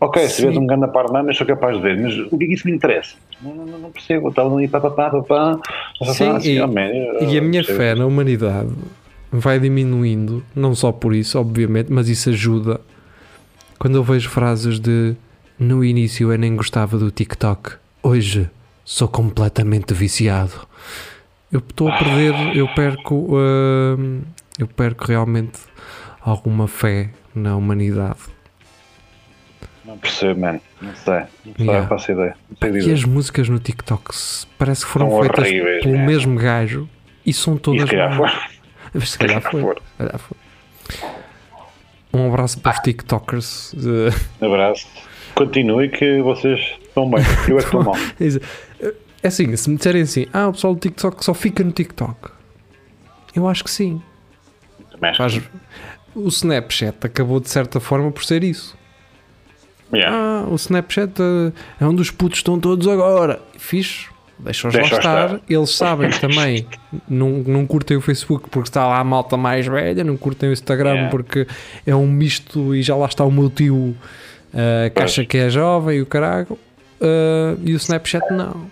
Ok, se vês um grande parnama, sou capaz de ver, mas o que é que isso me interessa? Não, não, não percebo. Estava ali, pá, pá, pá, pá, pá. Sim, assim, e- eu- E a minha fé na humanidade vai diminuindo, não só por isso, obviamente, mas isso ajuda. Quando eu vejo frases de no início eu nem gostava do TikTok, hoje sou completamente viciado. Eu estou a perder, eu perco, hum, eu perco realmente alguma fé na humanidade. Não percebo, mano. Não sei. Não sei, Yeah. faço ideia. E as músicas no TikTok parece que foram São feitas horríveis, pelo né? mesmo gajo e são E todas se calhar más. for. Se calhar foi. for. Se calhar foi. Um abraço para os TikTokers. eh, Abraço. Continue que vocês estão bem. Eu é que estou mal. É assim, se me disserem assim, ah, o pessoal do TikTok só fica no TikTok. Eu acho que sim. Também acho Faz- que- O Snapchat acabou de certa forma por ser isso. Yeah. Ah, o Snapchat eh, é um dos putos estão todos agora. Fixe, deixa-os lá Deixa-os estar. estar. Eles sabem também não, não curtem o Facebook porque está lá a malta mais velha, não curtem o Instagram Yeah. porque é um misto e já lá está o meu tio eh, que Pois. acha que é jovem e o carago. Eh, e o Snapchat não.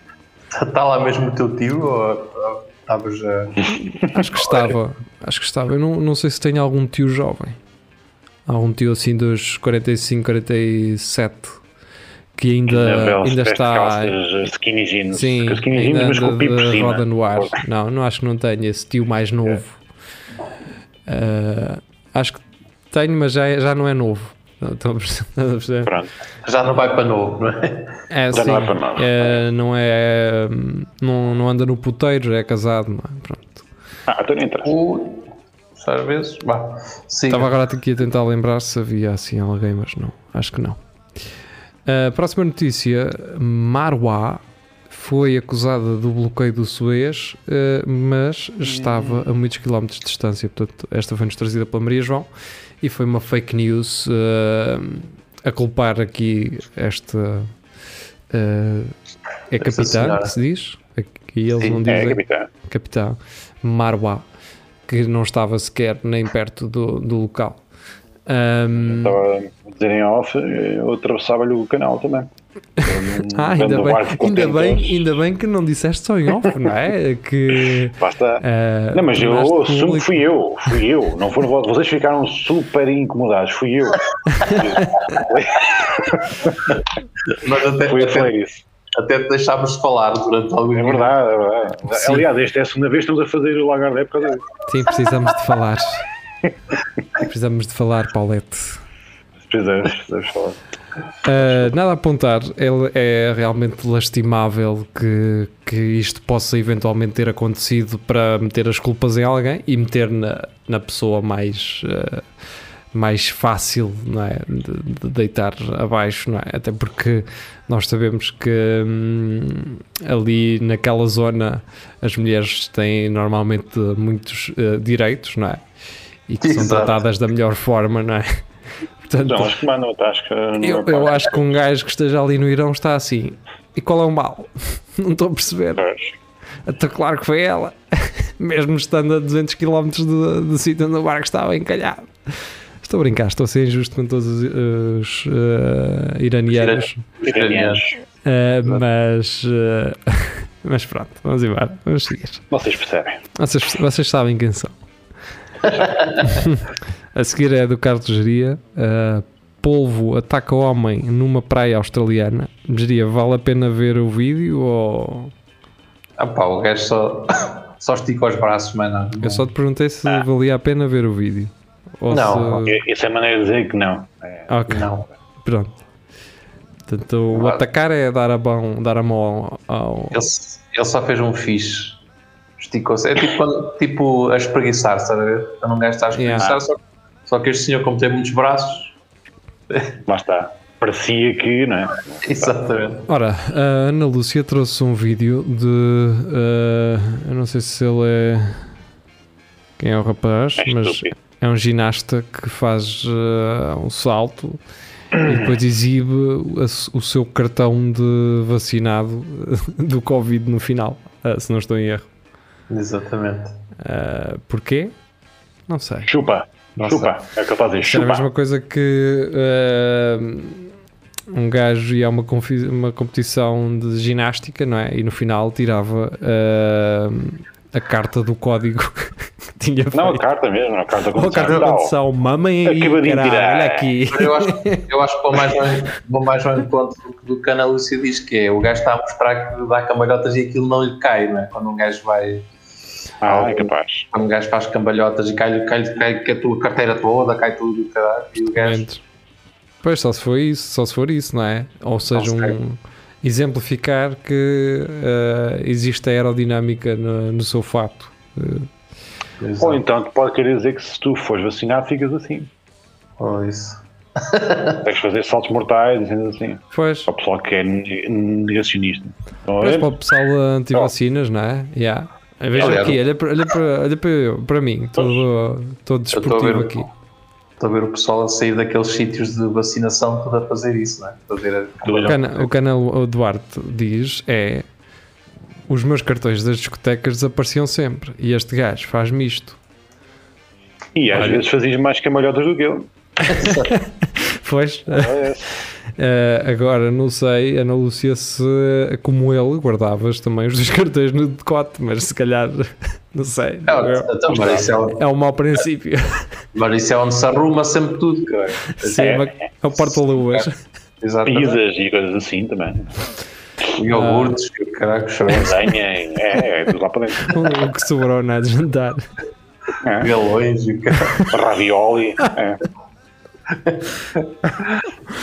Está lá mesmo o teu tio ou ou estavas a. Acho que estava. Acho que estava. Eu não, não sei se tenho algum tio jovem. Algum tio assim dos 45, 47 que ainda, ainda está. calças, skinny jeans. Sim, skinny jeans, ainda mas com de cima. roda no ar. Não, não acho que não tenho esse tio mais novo. Ah, acho que tenho, mas já, é- já não é novo. Não, Estão a perceber? Pronto. Já não vai para novo, não é? É, Já sim, não é para nada. é, não é. Não, não anda no puteiro, é casado. Não é? Pronto. Ah, então não interessa. O. Às vezes. Sim. Estava agora aqui a tentar lembrar se havia assim alguém, mas não, acho que não. A próxima notícia: Marwa foi acusada do bloqueio do Suez, eh, mas estava a muitos quilómetros de distância. Portanto, esta foi-nos trazida pela Maria João e foi uma fake news eh, a culpar aqui esta. eh, é capitã que se diz? Aqui eles Sim, não É, dizem capitão. capitão Marwa, que não estava sequer nem perto do, do local. Ahm, Estava a dizer em off, eu atravessava-lhe o canal também. ah, ainda bem, ainda, bem, ainda bem que não disseste só em off, não é? Que, Basta. ah, Não, mas eu fui eu, fui eu. Não foram vo- vocês ficaram super incomodados, fui eu. Mas até, Fui até, isso. Até te deixámos de falar durante algum É verdade, é verdade. Sim. Aliás, esta é a segunda vez que estamos a fazer o Lagardé por causa disso. Sim, precisamos de falar. precisamos de falar, Paulette. Precisamos, precisamos falar. Uh, nada a apontar, ele é realmente lastimável que, que isto possa eventualmente ter acontecido para meter as culpas em alguém e meter na, na pessoa mais, uh, mais fácil não é? de, de deitar abaixo, não é? até porque nós sabemos que hum, ali naquela zona as mulheres têm normalmente muitos uh, direitos, não é? E que são Exato. tratadas da melhor forma, não é? Portanto, Não, acho que mandam, acho que eu, eu acho que um gajo que esteja ali no Irão está assim. E qual é o mal? Não estou a perceber. Até claro que foi ela. mesmo estando a 200 km do, do sítio onde o barco estava encalhado. Estou a brincar, estou a ser injusto com todos os, os, uh, iranianos, Iranianos. uh, mas, uh, mas pronto, vamos embora, vamos seguir. Vocês percebem. Vocês, vocês sabem quem são. a seguir é do Carlos Geria. Uh, polvo ataca homem numa praia australiana. Geria, vale a pena ver o vídeo ou. Ah pá, o gajo só, só estica os braços, mano. Eu só te perguntei se valia a pena ver o vídeo. Ou Não. se... Essa é a maneira de dizer que não. É, Ok, Não. pronto. Portanto, o Claro. atacar é dar a mão, dar a mão ao. ao- Ele, ele só fez um fixe. Esticou-se. É tipo, tipo a espreguiçar, estás a ver? Quando um gajo está a espreguiçar, Yeah. só, só que este senhor, como tem muitos braços. lá está. Parecia que, não é? Exatamente. Ora, a Ana Lúcia trouxe um vídeo de. eh, eu não sei se ele é. Quem é o rapaz, É mas estúpido. É um ginasta que faz eh, um salto e depois exibe o, o seu cartão de vacinado do Covid no final, eh, se não estou em erro. Exatamente. Eh, porquê? Não sei. Chupa. Nossa. Chupa. É o que eu estou a dizer. Mesma coisa que eh, um gajo ia a uma, uma competição de ginástica, não é? E no final tirava eh, a carta do código que tinha feito. Não, a carta mesmo. A carta Ou a carta de Não. condução, mamem aí, olha aqui. Eu acho, eu acho que vou mais, ao, vou mais do que- do que a Ana Lúcia diz, que é o gajo está a mostrar que dá cambalhotas e aquilo não lhe cai, não é? Quando um gajo vai. Ah, é capaz. Quando um gajo faz cambalhotas e cai, cai, cai que a tua carteira toda, cai tudo, caralho. E o gajo. Pois, só se for isso, só se for isso, não é? Ou seja, um exemplificar que eh, existe aerodinâmica no, no seu fato. Ou então tu pode querer dizer que se tu fores vacinado ficas assim. Oh, isso. Tens que fazer saltos mortais, dizendo assim. pois, Para o pessoal que é ne- negacionista. A Mas ver? para o pessoal anti-vacinas, não é? Yeah. Veja aqui, olha para, olha para, olha para, para mim, todo, todo a desportivo aqui. Estou a ver o pessoal a sair daqueles sítios de vacinação tudo a fazer isso, não é? Fazer a O cana- O canal Duarte diz é os meus cartões das discotecas desapareciam sempre e este gajo faz-me isto. E às Olha. vezes fazias mais camalhotas do que eu. Pois, É, eh, agora não sei, Ana Lúcia, se como ele guardavas também os dois cartões no decote, mas se calhar, não sei. Não, é, então, mas, isso é, é um mau princípio. mas isso é onde se arruma sempre tudo, cara. Sim, é, uma- é o porta-luas. Exatamente. pizzas e coisas assim também. Iogurtes, e o caralho, churrasco, Lasanha, é, é tudo lá para dentro. o que sobrou na de jantar. É. galões e o Ravioli, é,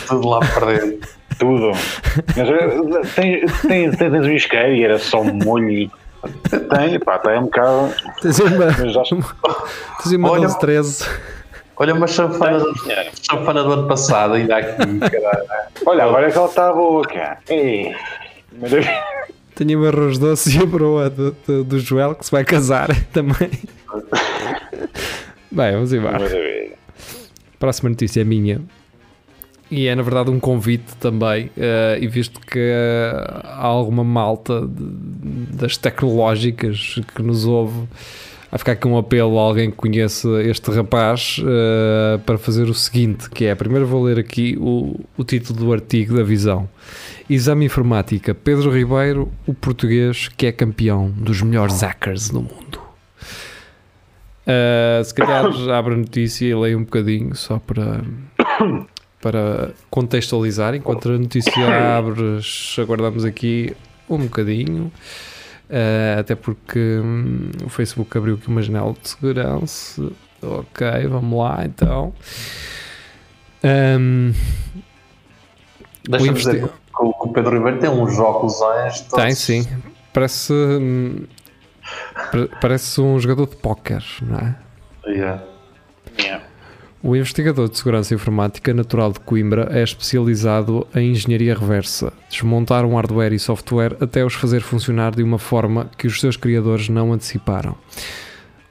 tudo lá para dentro. tudo. Mas, eh, tens, tens, tens um isqueiro e era só molho. e- Tem, pá, tem um bocado. Tens uma, tens uma Olha- 12, 13. Olha uma chanfana, do- chanfana do ano passado, ainda aqui, caralho. Olha, agora é que ela está boa, cara. Ei, maravilha. Tenho um arroz doce e a broa do, do, do Joel que se vai casar também. Bem, vamos embora. Maravilha. Próxima notícia é minha. E é na verdade um convite também, eh, e visto que eh, há alguma malta de- das tecnológicas que nos ouve, vai ficar aqui um apelo a alguém que conheça este rapaz eh, para fazer o seguinte: que é primeiro vou ler aqui o, o título do artigo da visão. Exame Informática, Pedro Ribeiro, o português que é campeão dos melhores hackers do mundo. Uh, se calhar abre a notícia e leio um bocadinho só para, para contextualizar. Enquanto a notícia abre, aguardamos aqui um bocadinho. Uh, até porque hum, o Facebook abriu aqui uma janela de segurança. Ok, vamos lá então. Um, Deixa-me dizer que o Pedro Ribeiro tem uns óculos todos. tem sim, parece, hum, pa- parece um jogador de póquer, não é? Yeah. Yeah. O investigador de segurança informática natural de Coimbra é especializado em engenharia reversa, desmontar um hardware e software até os fazer funcionar de uma forma que os seus criadores não anteciparam.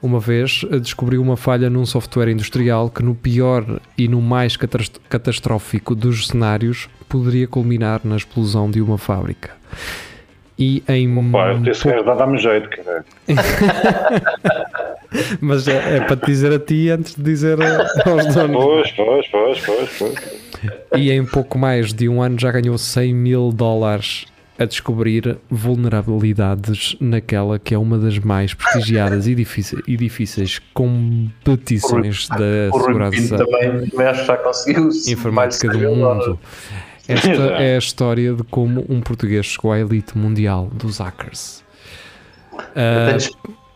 Uma vez descobriu uma falha num software industrial que, no pior e no mais catast- catastrófico dos cenários, poderia culminar na explosão de uma fábrica. E em. Pá, esse gajo dá- dá-me jeito, cara. Mas é, é para te dizer a ti antes de dizer aos donos. Pois, pois, pois, pois, pois. E em pouco mais de um ano já ganhou 100 mil dólares a descobrir vulnerabilidades naquela que é uma das mais prestigiadas e difíceis, e difíceis competições da O Rui Pinto segurança também, também acho que já conseguiu. informática do mil dólares. Esta é a história de como um português chegou à elite mundial dos hackers. Ah,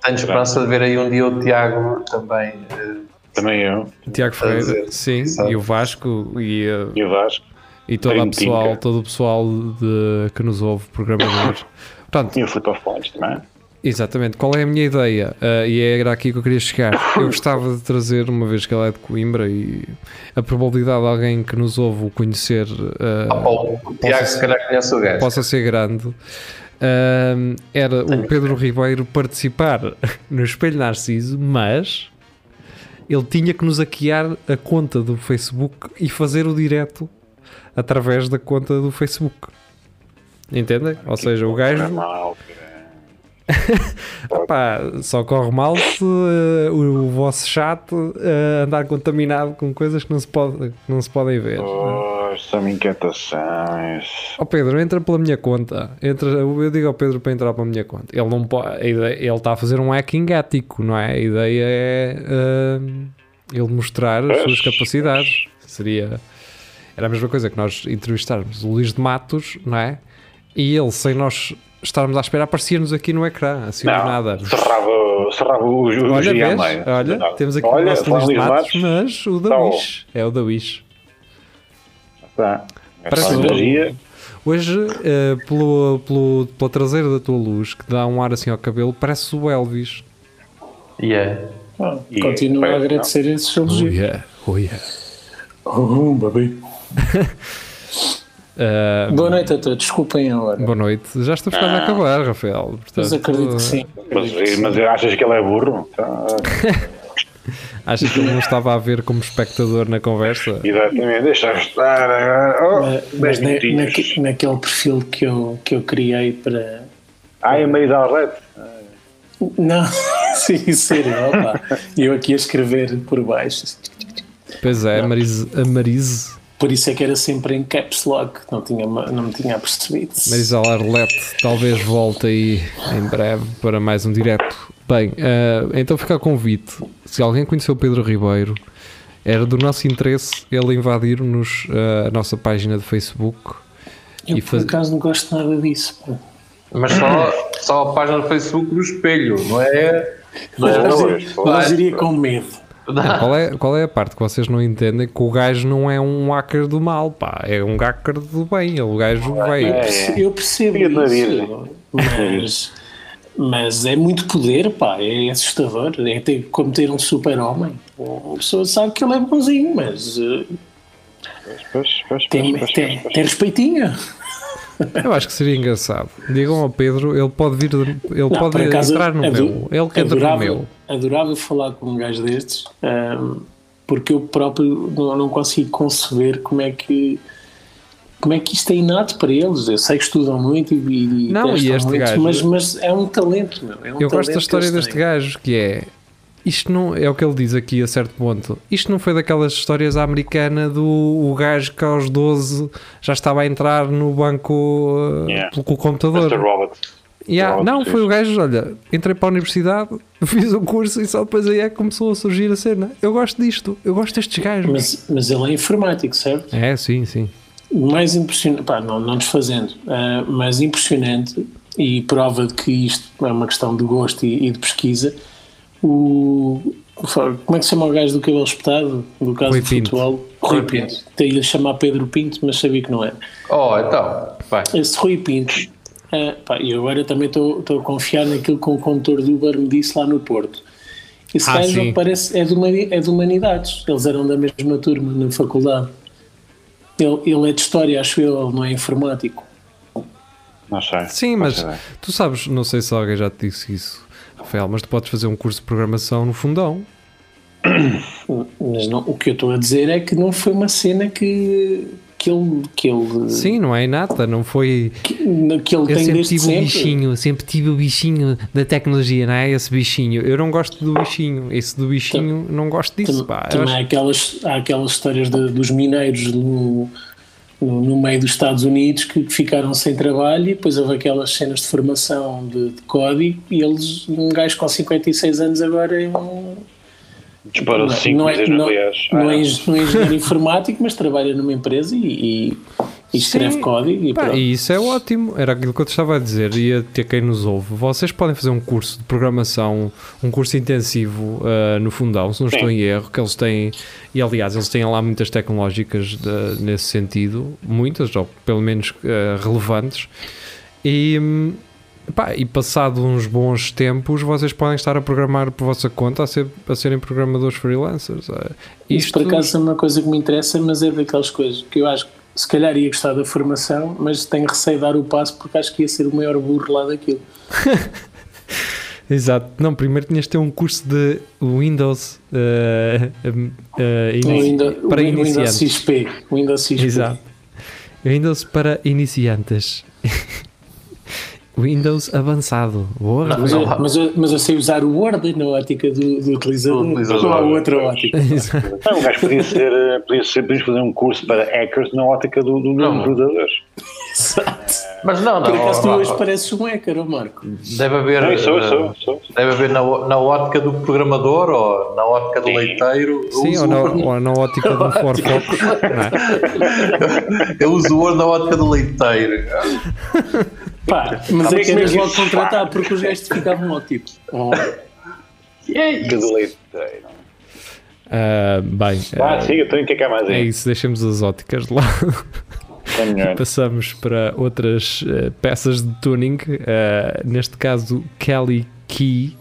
Tenho, esperança de ver aí um dia o Tiago também. eh, Também eu. Tiago Ferreira, dizer, sim, sabe? e o Vasco e, ah, E o Vasco. e todo, o Trintinca. pessoal, todo o pessoal de, que nos ouve, programadores. Portanto, E o Flip of Points também. Exatamente. Qual é a minha ideia? Ah, e era aqui que eu queria chegar. Eu gostava de trazer, uma vez que ela é de Coimbra, e a probabilidade de alguém que nos ouve o conhecer ah, Paulo, o Tiago se calhar conhece o gajo. possa ser grande. ah, era o Pedro Ribeiro participar no Espelho Narciso, mas ele tinha que nos hackear a conta do Facebook e fazer o direto através da conta do Facebook. Entendem? Ou seja, o gajo Só corre mal se eh, o, o vosso chat eh, andar contaminado com coisas que não se, pode, não se podem ver. Pois, são inquietações. Ó Pedro, entra pela minha conta. Entra, eu digo ao Pedro para entrar pela minha conta. Ele não pode, a ideia- ele está a fazer um hacking ético, não é? A ideia é eh, ele mostrar as suas capacidades. Seria era a mesma coisa que nós entrevistarmos o Luís de Matos, não é? E ele, sem nós estarmos à espera, aparecia-nos aqui no ecrã, assim do Não, nada. cerrava, cerrava o, o Olha, vês? Olha, Não. temos aqui Olha, o nosso Luís de Matos, Matos, mas o da Tá bom. Wish. É o da Wish. Tá. Parece um- energia. Hoje, eh, pelo, pelo, pela traseira da tua luz, que dá um ar assim ao cabelo, parece o Elvis. Yeah. E- Continuo a parece, agradecer esses elogios. yeah, oh yeah. Oh, baby. Eh, Boa noite a todos, desculpem a hora. boa noite. Já estamos quase a acabar, Rafael. Mas Portanto, acredito que sim. Mas, mas achas que ele é burro? Tá. Achas que ele não estava a ver como espectador na conversa? Exatamente, deixa estar. ah, Oh, Mas, mas 10 na- naque- naquele perfil que eu, que eu criei para. Ai, a meio da red. Não, sim, sério, opa. E eu aqui a escrever por baixo. Pois é, a Marise, a Marise, Por isso é que era sempre em caps lock, não, tinha, não me tinha percebido. Marisol Arlete talvez volte aí em breve para mais um direto. Bem, eh, então fica a convite. Se alguém conheceu o Pedro Ribeiro, era do nosso interesse ele invadir-nos eh, a nossa página de Facebook. eu e por faz- acaso não gosto nada disso. pá. Mas só, só a página do Facebook do espelho, não é? Não é Mas, pois, eu- mas iria com medo. Qual é, qual é a parte que vocês não entendem? Que o gajo não é um hacker do mal, pá, é um hacker do bem. Ele, o gajo veio. É, Perce- Eu percebo da isso, Virgem. mas, mas é muito poder, pá, é assustador. É ter, como ter um super-homem. A pessoa sabe que ele é bonzinho, mas uh, Pois, pois, tem, pois, pois, tem, pois. tem respeitinho. Eu acho que seria engraçado. Digam ao Pedro, ele pode vir, ele Não, pode acaso, entrar no ado- meu. Ele que entra no meu. Adorava falar com um gajo destes, ahm, porque eu próprio não, não consigo conceber como é que como é que isto é inato para eles. Eu sei que estudam muito e, e Não, e este muito, gajo- mas, mas é um talento, meu. É um Eu gosto talento da história deste gajo, que é. Isto não é o que ele diz aqui a certo ponto. Isto não foi daquelas histórias à americana do o gajo que aos 12 já estava a entrar no banco uh, Yeah. pelo o computador. Mr. Robert. Yeah, Robert, não, foi o gajo, olha, entrei para a universidade, fiz o curso e só depois aí é que começou a surgir a cena. Eu gosto disto, eu gosto destes gajos. Mas, mas ele é informático, certo? É, sim, sim. O mais impressionante, pá, não, não desfazendo, ah, mas impressionante e prova de que isto é uma questão de gosto e, e de pesquisa. O, como é que se chama o gajo do cabelo espetado? Do caso Rui de Pinto. futebol? Rui Rui Pinto. Ia chamar Pedro Pinto, mas sabia que não era. Oh, então, vai. Esse Rui Pinto, ah, pá, e agora também estou a confiar naquilo que o condutor do Uber me disse lá no Porto. Esse Ah, gajo sim. parece é de, humani- é de humanidades, eles eram da mesma turma na faculdade. Ele, ele é de história, acho eu, ele não é informático. Não sei. Sim, mas tu sabes, não sei se alguém já te disse isso, Rafael, mas tu podes fazer um curso de programação no fundão. Mas não, o que eu estou a dizer é que não foi uma cena que, que ele, que ele, Sim, não é inata, não foi. que, que ele Eu tem sempre tive o sempre. bichinho, sempre tive o bichinho da tecnologia, não é? Esse bichinho. Eu não gosto do bichinho, esse do bichinho, não gosto disso, Tam- pá. Eu Também acho- há aquelas, há aquelas histórias de- dos mineiros no, no, no meio dos Estados Unidos que ficaram sem trabalho e depois houve aquelas cenas de formação de, de código e eles, um gajo com 56 anos agora é um, Disparou não, 5 não é, vezes não, nucleares. não é Ah, eng- não é engenheiro informático, mas trabalha numa empresa e, e- e escreve Sim. código e Pá, pronto. e isso é ótimo, era aquilo que eu te estava a dizer e a ter quem nos ouve. Vocês podem fazer um curso de programação, um curso intensivo ah, no Fundão, se não estou Sim. em erro, que eles têm, e aliás, eles têm lá muitas tecnológicas de- nesse sentido, muitas, ou pelo menos ah, relevantes, e, hum, pá, e passado uns bons tempos, vocês podem estar a programar por vossa conta, a, ser, a serem programadores freelancers. ah. Isso por acaso é uma coisa que me interessa, mas é daquelas coisas que eu acho que se calhar ia gostar da formação, mas tenho receio de dar o passo porque acho que ia ser o maior burro lá daquilo. Exato. Não, primeiro tinhas de ter um curso de Windows ini- O Windows, para o Windows iniciantes. XP. Windows XP. Exato. Windows para iniciantes. Windows avançado. Boa. Não, Mas, eu, mas, eu, mas eu sei usar o Word na ótica do, do utilizador, Do utilizador. não há outra ótica. Não, o gajo podia ser, eh, podia ser, podíamos fazer um curso para hackers na ótica do, do Não. número de verdaderos. Exato. Mas não, Por não. acaso tu hoje pareces um hacker, ó Marco. Deve haver, Não, sou, eh, sou, sou. deve haver na, na ótica do programador ou na ótica do Sim. leiteiro. Sim, ou na, ou na ótica do Firefox. não é? Eu uso o Word na ótica do leiteiro. Pá, mas é é que eras é logo contratar porque os gajos ficavam ó tipo. ó, E é Que isso. do leite. Ah, bem, Ah, ah, siga, então que é que há mais é aí? isso. Deixemos as óticas de lado. Melhor. Passamos para outras eh, peças de tuning, eh, neste caso Kelly Key.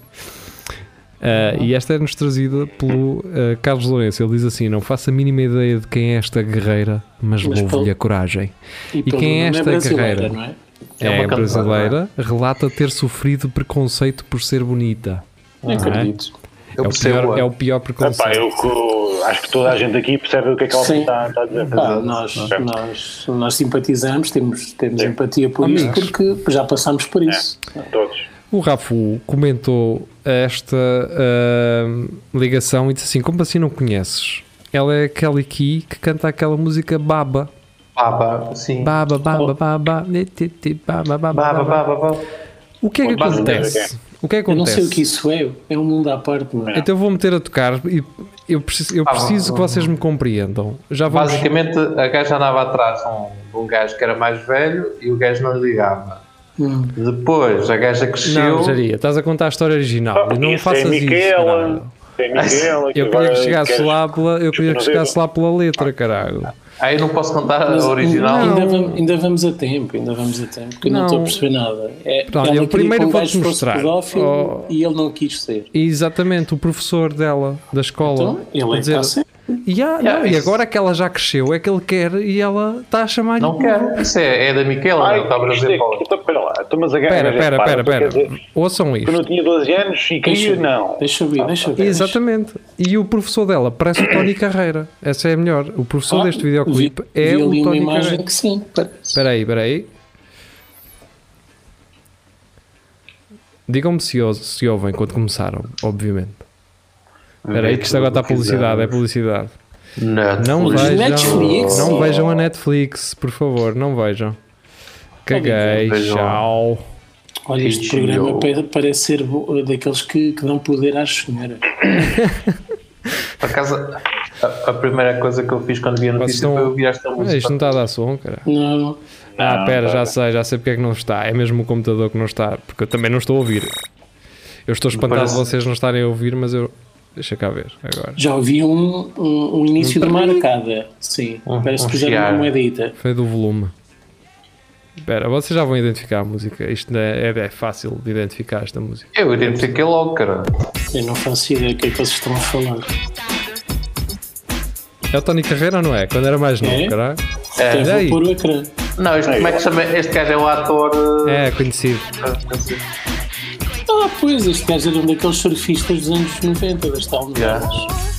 Eh, e esta é-nos trazida pelo Carlos Lourenço. Ele diz assim: Não faço a mínima ideia de quem é esta guerreira, mas, Mas louvo-lhe a coragem. E, E quem é nome esta guerreira? É? É É, uma cantora, brasileira, relata ter sofrido preconceito por ser bonita. Não acredito. Eu é, o pior, é o pior Epá, preconceito. eu co- acho que toda a gente aqui percebe o que é que ela está, está a dizer. Pá, nós, nós, nós simpatizamos, temos, temos Sim. empatia por Amigos. isso, porque já passámos por isso. Todos. O Rafu comentou esta ah, ligação e disse assim: Como assim não conheces? Ela é Kelly Key que canta aquela música Baba. Baba, sim. Baba, baba, baba, baba, baba, Baba, baba. baba, baba. O que é que acontece? O que é que Eu não acontece? sei o que isso é, é um mundo à parte, não é? Então vou meter a tocar e eu preciso, eu Ah, preciso que vocês me compreendam. Já vamos. Basicamente, a gaja andava atrás de um, um gajo que era mais velho e o gajo não lhe ligava. Hum. Depois, a gaja cresceu. Não, Jaria, estás a contar a história original Ah, e não isso faças é isso. Micaela. caralho. É Micaela. Eu queria que chegasse lá pela, eu queria que chegasse lá pela letra, caralho. Aí eu não posso contar Mas a original. Ainda, Não. vamos, ainda vamos a tempo, ainda vamos a tempo, porque eu não Não. estou a perceber nada. É, Pronto, ela primeiro que um vou-te mostrar. pedófilo Oh. e ele não quis ser. Exatamente, o professor dela, da escola. Então, ele é dizer, "Ya, não, Yeah, e isso- agora que ela já cresceu, é que ele quer e ela está a chamar Não quero. Isso é, é da Miquela, Ai, não está a isto dizer para espera lá. Mas a gaja Pera, é pera, quer Ouçam Tu não isto. tinha 12 anos e queria, eu- não. Deixa eu ver, deixa eu ver. Exatamente. E o professor dela parece o Tony Carreira. Essa é a melhor. O professor Ah, deste videoclipe vi- é vi o ali uma Tony imagem Carreira. que sim. Espera aí, espera aí. Digam-me se, se ouvem quando começaram, obviamente. Espera aí que isto agora está publicidade, é publicidade. Não Netflix. vejam, Netflix? não vejam a Netflix, por favor, não vejam. Caguei, tchau. Olha, este programa pa- parece ser daqueles que, que dão poder às senhoras. Por acaso, a, a primeira coisa que eu fiz quando vi a notícia estão- foi ouvir esta Ah, música. isto não está a dar som, cara. Não, Ah, Não, pera, já sei, já sei porque é que não está. É mesmo o computador que não está, porque eu também não estou a ouvir. Eu estou espantado de Parece- vocês não estarem a ouvir, mas eu. Deixa cá ver agora. já ouvi um, um, um início de uma arcada. Sim, Um- parece um que puseram uma moedita. Foi do volume. Espera, vocês já vão identificar a música. Isto é, é, é fácil de identificar esta música. Eu identifiquei logo, cara. Eu não faço ideia do que é que vocês estão a falar. É o Tony Carreira ou não é? Quando era mais novo, É? caralho. É. Até aí. vou pôr o ecrã. Não, isto, como é que chama? Este gajo é o ator. eh, É, conhecido. Pois, este gajo era um daqueles surfistas dos anos 90 das telenovelas. Yeah.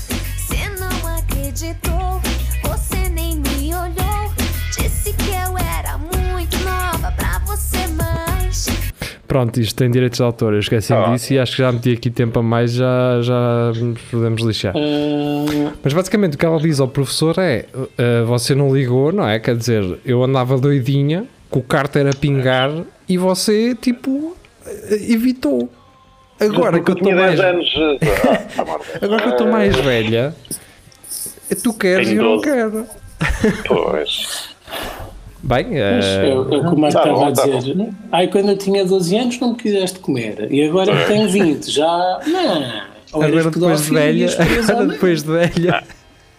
Pronto, isto tem direitos de autor, eu esqueci ah. disso e acho que já meti aqui tempo a mais, já, já podemos lixar. Uh... Mas basicamente o que ela diz ao professor é: uh, você não ligou, não é? Quer dizer, eu andava doidinha, com o carter a pingar e você, tipo, ah, evitou. Agora que eu estou mais, 10 anos. ah, agora que eu estou mais velha, tu queres e eu não 12. quero. Pois. Bem, mas eh, é, é o que o Marco tá estava bom, a tá dizer. Ai, quando eu tinha 12 anos não me quiseste comer. E agora que tenho 20, já. Não. Ou agora depois de velha, agora não. depois de velha,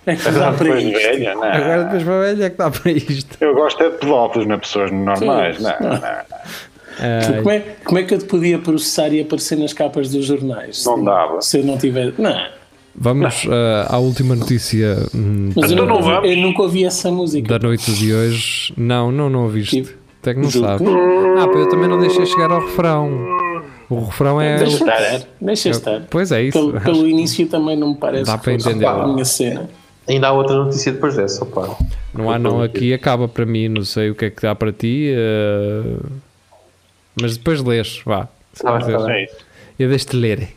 É que dá para Depois de isto. velha, não. agora depois para velha é que dá para isto. Eu gosto é de pedófilos, não é pessoas normais. Sim. Não, não. Ai, Como é, como é que eu te podia processar e aparecer nas capas dos jornais? Não Se- dava. Se eu não tiver. Não. vamos eh, à última notícia hum, Mas eu, Então nunca, não ouvi- vamos? eu nunca ouvi essa música. da noite de hoje. Não, não, não ouviste. Tipo, Até que não sabes. não. Ah, pá, eu também não deixei chegar ao refrão. O refrão é. Deixa estar. estar. Deixa estar. Pois é isso. Pelo, pelo início também não me parece Dá que para entender a minha cena. Ainda há outra notícia depois dessa, pá. Não há não aqui, acaba para mim, não sei o que é que dá para ti. eh, Mas depois lês, vá. Tá bem, tá bem. É. Eu deixo-te ler.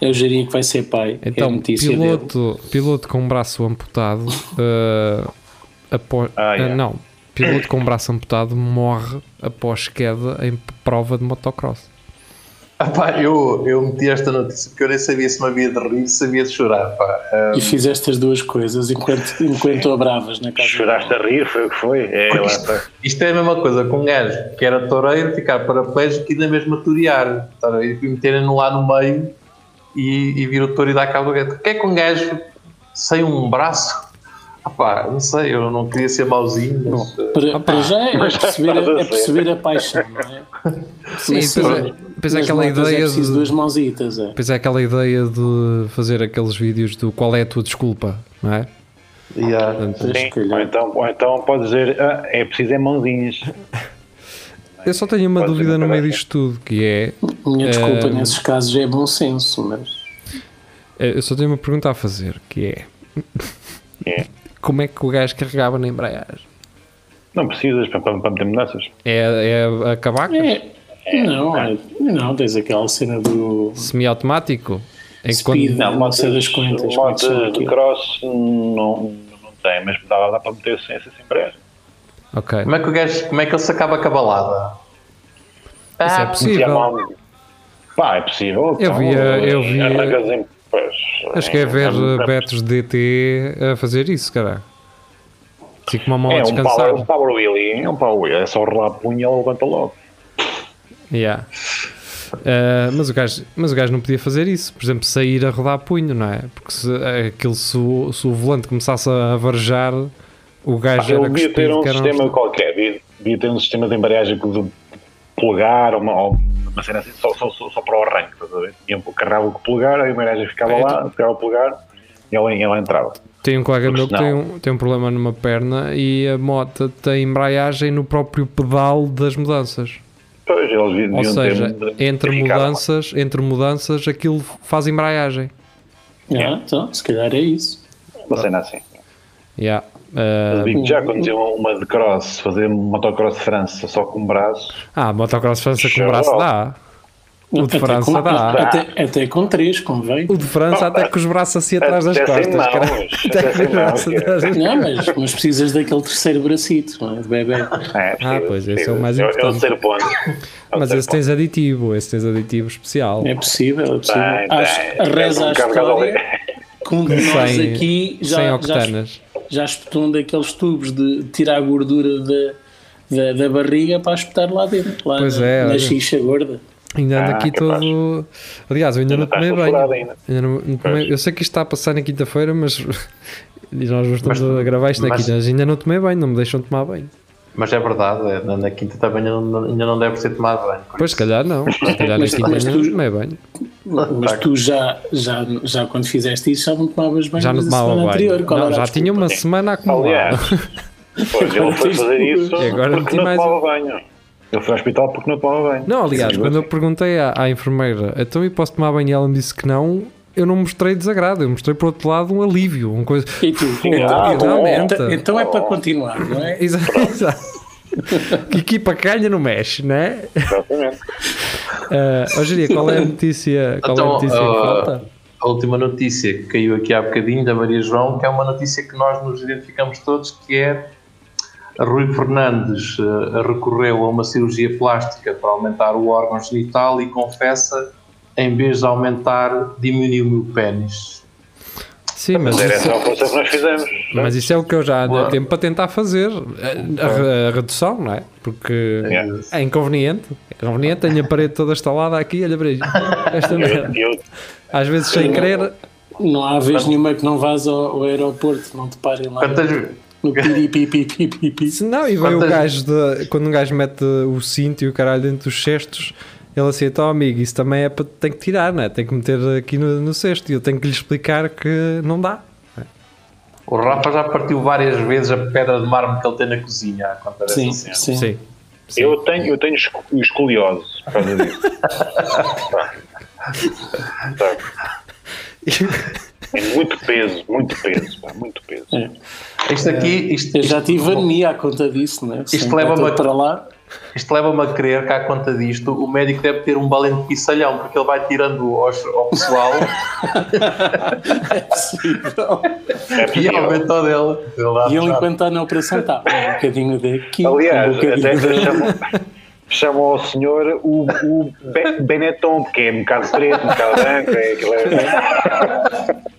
Eu diria que vai ser pai. é Então, dele. piloto, piloto com braço amputado. eh, após, Ah, eh, yeah. não, piloto com braço amputado morre após queda em prova de motocross. Ah, pá, eu, eu meti esta notícia porque eu nem sabia se me havia de rir, se havia de chorar, pá. Ah, E fizeste as duas coisas enquanto, enquanto abravas na casa. Choraste a rir, foi o que foi. É, lá está. Isto é a mesma coisa com um gajo que era toureiro ficar paraplégico e na mesma torear. Tá? E meterem-no lá no meio e, e vir o touro e dar cabo do gato. O que é que um gajo sem um braço? Ah, pá, não sei, eu não queria ser mauzinho, mas. Para, para já é perceber, é perceber a paixão, não é? Sim, sim, pois é aquela motas ideia É preciso de- duas mãozitas, é. Pois é aquela ideia de fazer aqueles vídeos do qual é a tua desculpa, não é? yeah. Portanto, Sim, ou, então, ou então pode dizer, ah, é preciso é mãozinhas. eu só tenho uma Pode dúvida no meio disto tudo, que é, Minha desculpa Eh, nesses casos é bom senso, mas. é, eu só tenho uma pergunta a fazer, que é, É. como é que o gajo carregava na embreagem? Não precisas para, para, para meter mudanças. É, é a? É, não, é, não, tens aquela cena do Semi-automático? Em speed, quando- não, sei das quantas. como é de cross não, não tem, mas dá, dá para meter sem essa embreagem. Ok, Como é que o gajo, como é que ele se acaba a cabalada? isso é Metia a possível. Pá, é possível. Eu então, via- eu pois, Acho que é ver é- Betos DT a fazer isso, cara. Fico uma mão a É um descansar. power, um power wheelie, é um power wheelie, é só rolar a punha e ele levanta logo. Yeah. Uh, mas, o gajo, mas o gajo não podia fazer isso, por exemplo, sair a rodar punho, não é? Porque se, aquilo, se, o, se o volante começasse a varejar, o gajo Ele era devia ter um sistema um- qualquer, devia, devia ter um sistema de embreagem de polegar ou uma, uma cena assim, só, só, só, só para o arranque, estás a ver? Carregava o polegar, a embreagem ficava É, lá, pegava o polegar e ela, ela entrava. Tem um colega meu que tem um, tem um problema numa perna e a moto tem embreagem no próprio pedal das mudanças. Pois, eles deviam Ou seja, entre mudanças, entre mudanças aquilo faz embreagem. Ah, então, se calhar é isso. Uma cena assim. Yeah. Uh, digo já quando tinha uma de cross, fazer motocross de França só com um braço, ah, motocross França com o braço dá. O de Até França com, dá. Até, até com três, convém. O de França até com os braços assim atrás das Até sem costas. mãos, Até até com sem os braços mãos, atrás das Não, mas, mas precisas daquele terceiro bracito, não é? De bebê. É, Ah, pois, esse é o mais É o importante. terceiro ponto. É o Mas esse tens aditivo, esse tens aditivo especial. É possível, é possível. Tem. Acho, a reza à bocado história que um de nós Sem- aqui Sem já, já, octanas. já espetou um daqueles tubos de tirar a gordura da, da, da barriga para espetar lá dentro, lá Pois na, é, na xixa gorda. Ainda ando Ah, aqui capaz. todo. Aliás, eu ainda não Ainda tomei estás banho. ainda. Ainda não- não tomei- Eu sei que isto está a passar na quinta-feira, mas. E nós estamos Mas- a gravar isto na mas- quinta, mas ainda não tomei banho, não me deixam tomar banho. Mas é verdade, é, na, na quinta também ainda não, não deve ser tomado banho. Pois, se calhar não. Se calhar na Mas- quinta mas tu- não tomei banho. Mas tu já, já, já quando fizeste isso já não tomavas banho Já não tomava semana banho. anterior. Qual Não, já tinha uma semana acumulada. Aliás, pois, ele foi fazer isso E agora porque não mais tomava banho. Ele foi ao hospital porque não tomava banho. Não, aliás, Sim, quando eu perguntei à, à enfermeira, então eu posso tomar banho e ela me disse que não, eu não mostrei desagrado, eu mostrei por outro lado um alívio, uma coisa. E tu? Ah, então, bom. então, então é para continuar, não é? Exato. exato. que equipa calha não mexe, não é? Exatamente. Uh, hoje dia, qual é a notícia, qual é a Então, notícia que uh, falta? A última notícia que caiu aqui há bocadinho da Maria João, que é uma notícia que nós nos identificamos todos, que é Rui Fernandes eh, recorreu a uma cirurgia plástica para aumentar o órgão genital e confessa, em vez de aumentar, diminuiu-me o pênis. Sim, mas Mas isso, nós fizemos. mas isso é o que eu já ando Boa. tempo para tentar fazer. A, a- a redução, não é? Porque Yeah. é inconveniente. É inconveniente, tenho a parede toda instalada aqui, olha para isto. Esta merda. Às vezes sem querer. Não há vez nenhuma que não vás ao, ao aeroporto, não te parem lá Quantas. Se não, e veio o Quantas- gajo de, quando um gajo mete o cinto e o caralho dentro dos cestos, ele assim, então amigo, isso também é para tem que tirar, não é? Tem que meter aqui no, no cesto e eu tenho que lhe explicar que não dá. o Rafa já partiu várias vezes a pedra de mármore que ele tem na cozinha. Sim, cena. sim. Sim. eu tenho, eu tenho esco- escoliose por causa disso. É muito peso, muito peso, pá, muito peso. Isto aqui, isto, Eu já isto- tive anemia à conta disso, né? Isto leva-me para lá. Isto leva-me a crer que, à conta disto, o médico deve ter um balão de pissalhão, porque ele vai tirando aos- ao pessoal É possível. É e possível. aumenta o lá E ele, enquanto está na operação, está um bocadinho daqui, um Aliás, bocadinho até chamam, chamam ao senhor o, o Be- Benetton, porque é um bocado preto, um bocado branco, é aquilo é-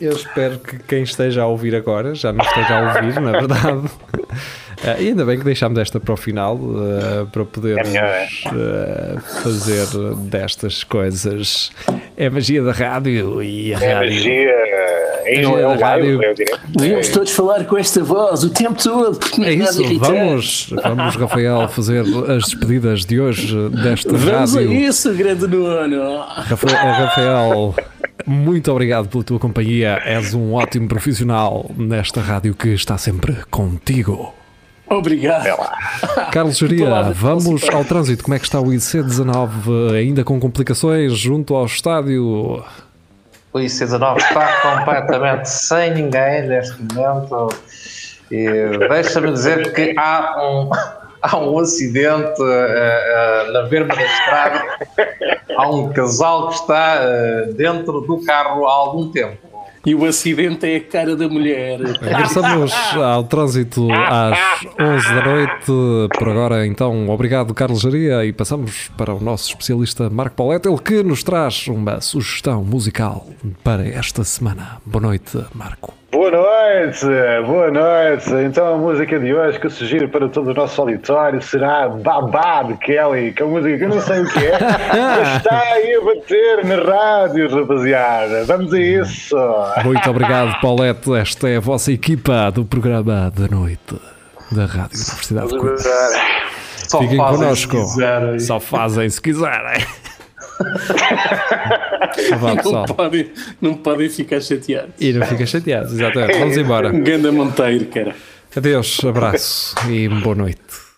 Eu espero que quem esteja a ouvir agora já não esteja a ouvir, na verdade. Eh, e ainda bem que deixámos esta para o final eh, para poder É melhor, é. fazer destas coisas. É a magia da rádio e a É rádio. magia, é, Magia é rádio. é. Devíamos todos falar com esta voz o tempo todo, É não isso, vamos, vamos, Rafael, fazer as despedidas de hoje desta Vamos a rádio. isso, grande Nuno. Rafael, Rafael, muito obrigado pela tua companhia. És um ótimo profissional nesta rádio que está sempre contigo. Obrigado. Carlos Geria, vamos ao trânsito. Como é que está o IC19? Ainda com complicações junto ao estádio? O IC19 está completamente sem ninguém neste momento. E Deixa-me dizer que há um, há um acidente eh, eh, na verba da estrada. Há um casal que está eh, dentro do carro há algum tempo. E o acidente é a cara da mulher. Regressamos ao trânsito às 11 da noite. Por agora, então, obrigado, Carlos Geria. E passamos para o nosso especialista Marco Paulette, ele que nos traz uma sugestão musical para esta semana. Boa noite, Marco. Boa noite, boa noite. Então a música de hoje que eu sugiro para todo o nosso auditório será Babá de Kelly, que é uma música que eu não sei o que é, mas está aí a bater na rádio, rapaziada. Vamos a isso. Muito obrigado, Paulette. Esta é a vossa equipa do programa da noite da Rádio Universidade de Coimbra. Fiquem connosco. Só fazem se quiserem. Vá. Não podem, não podem ficar chateados. E não fica chateado, exatamente. Vamos embora. Ganda Monteiro, cara. Adeus, abraço e boa noite.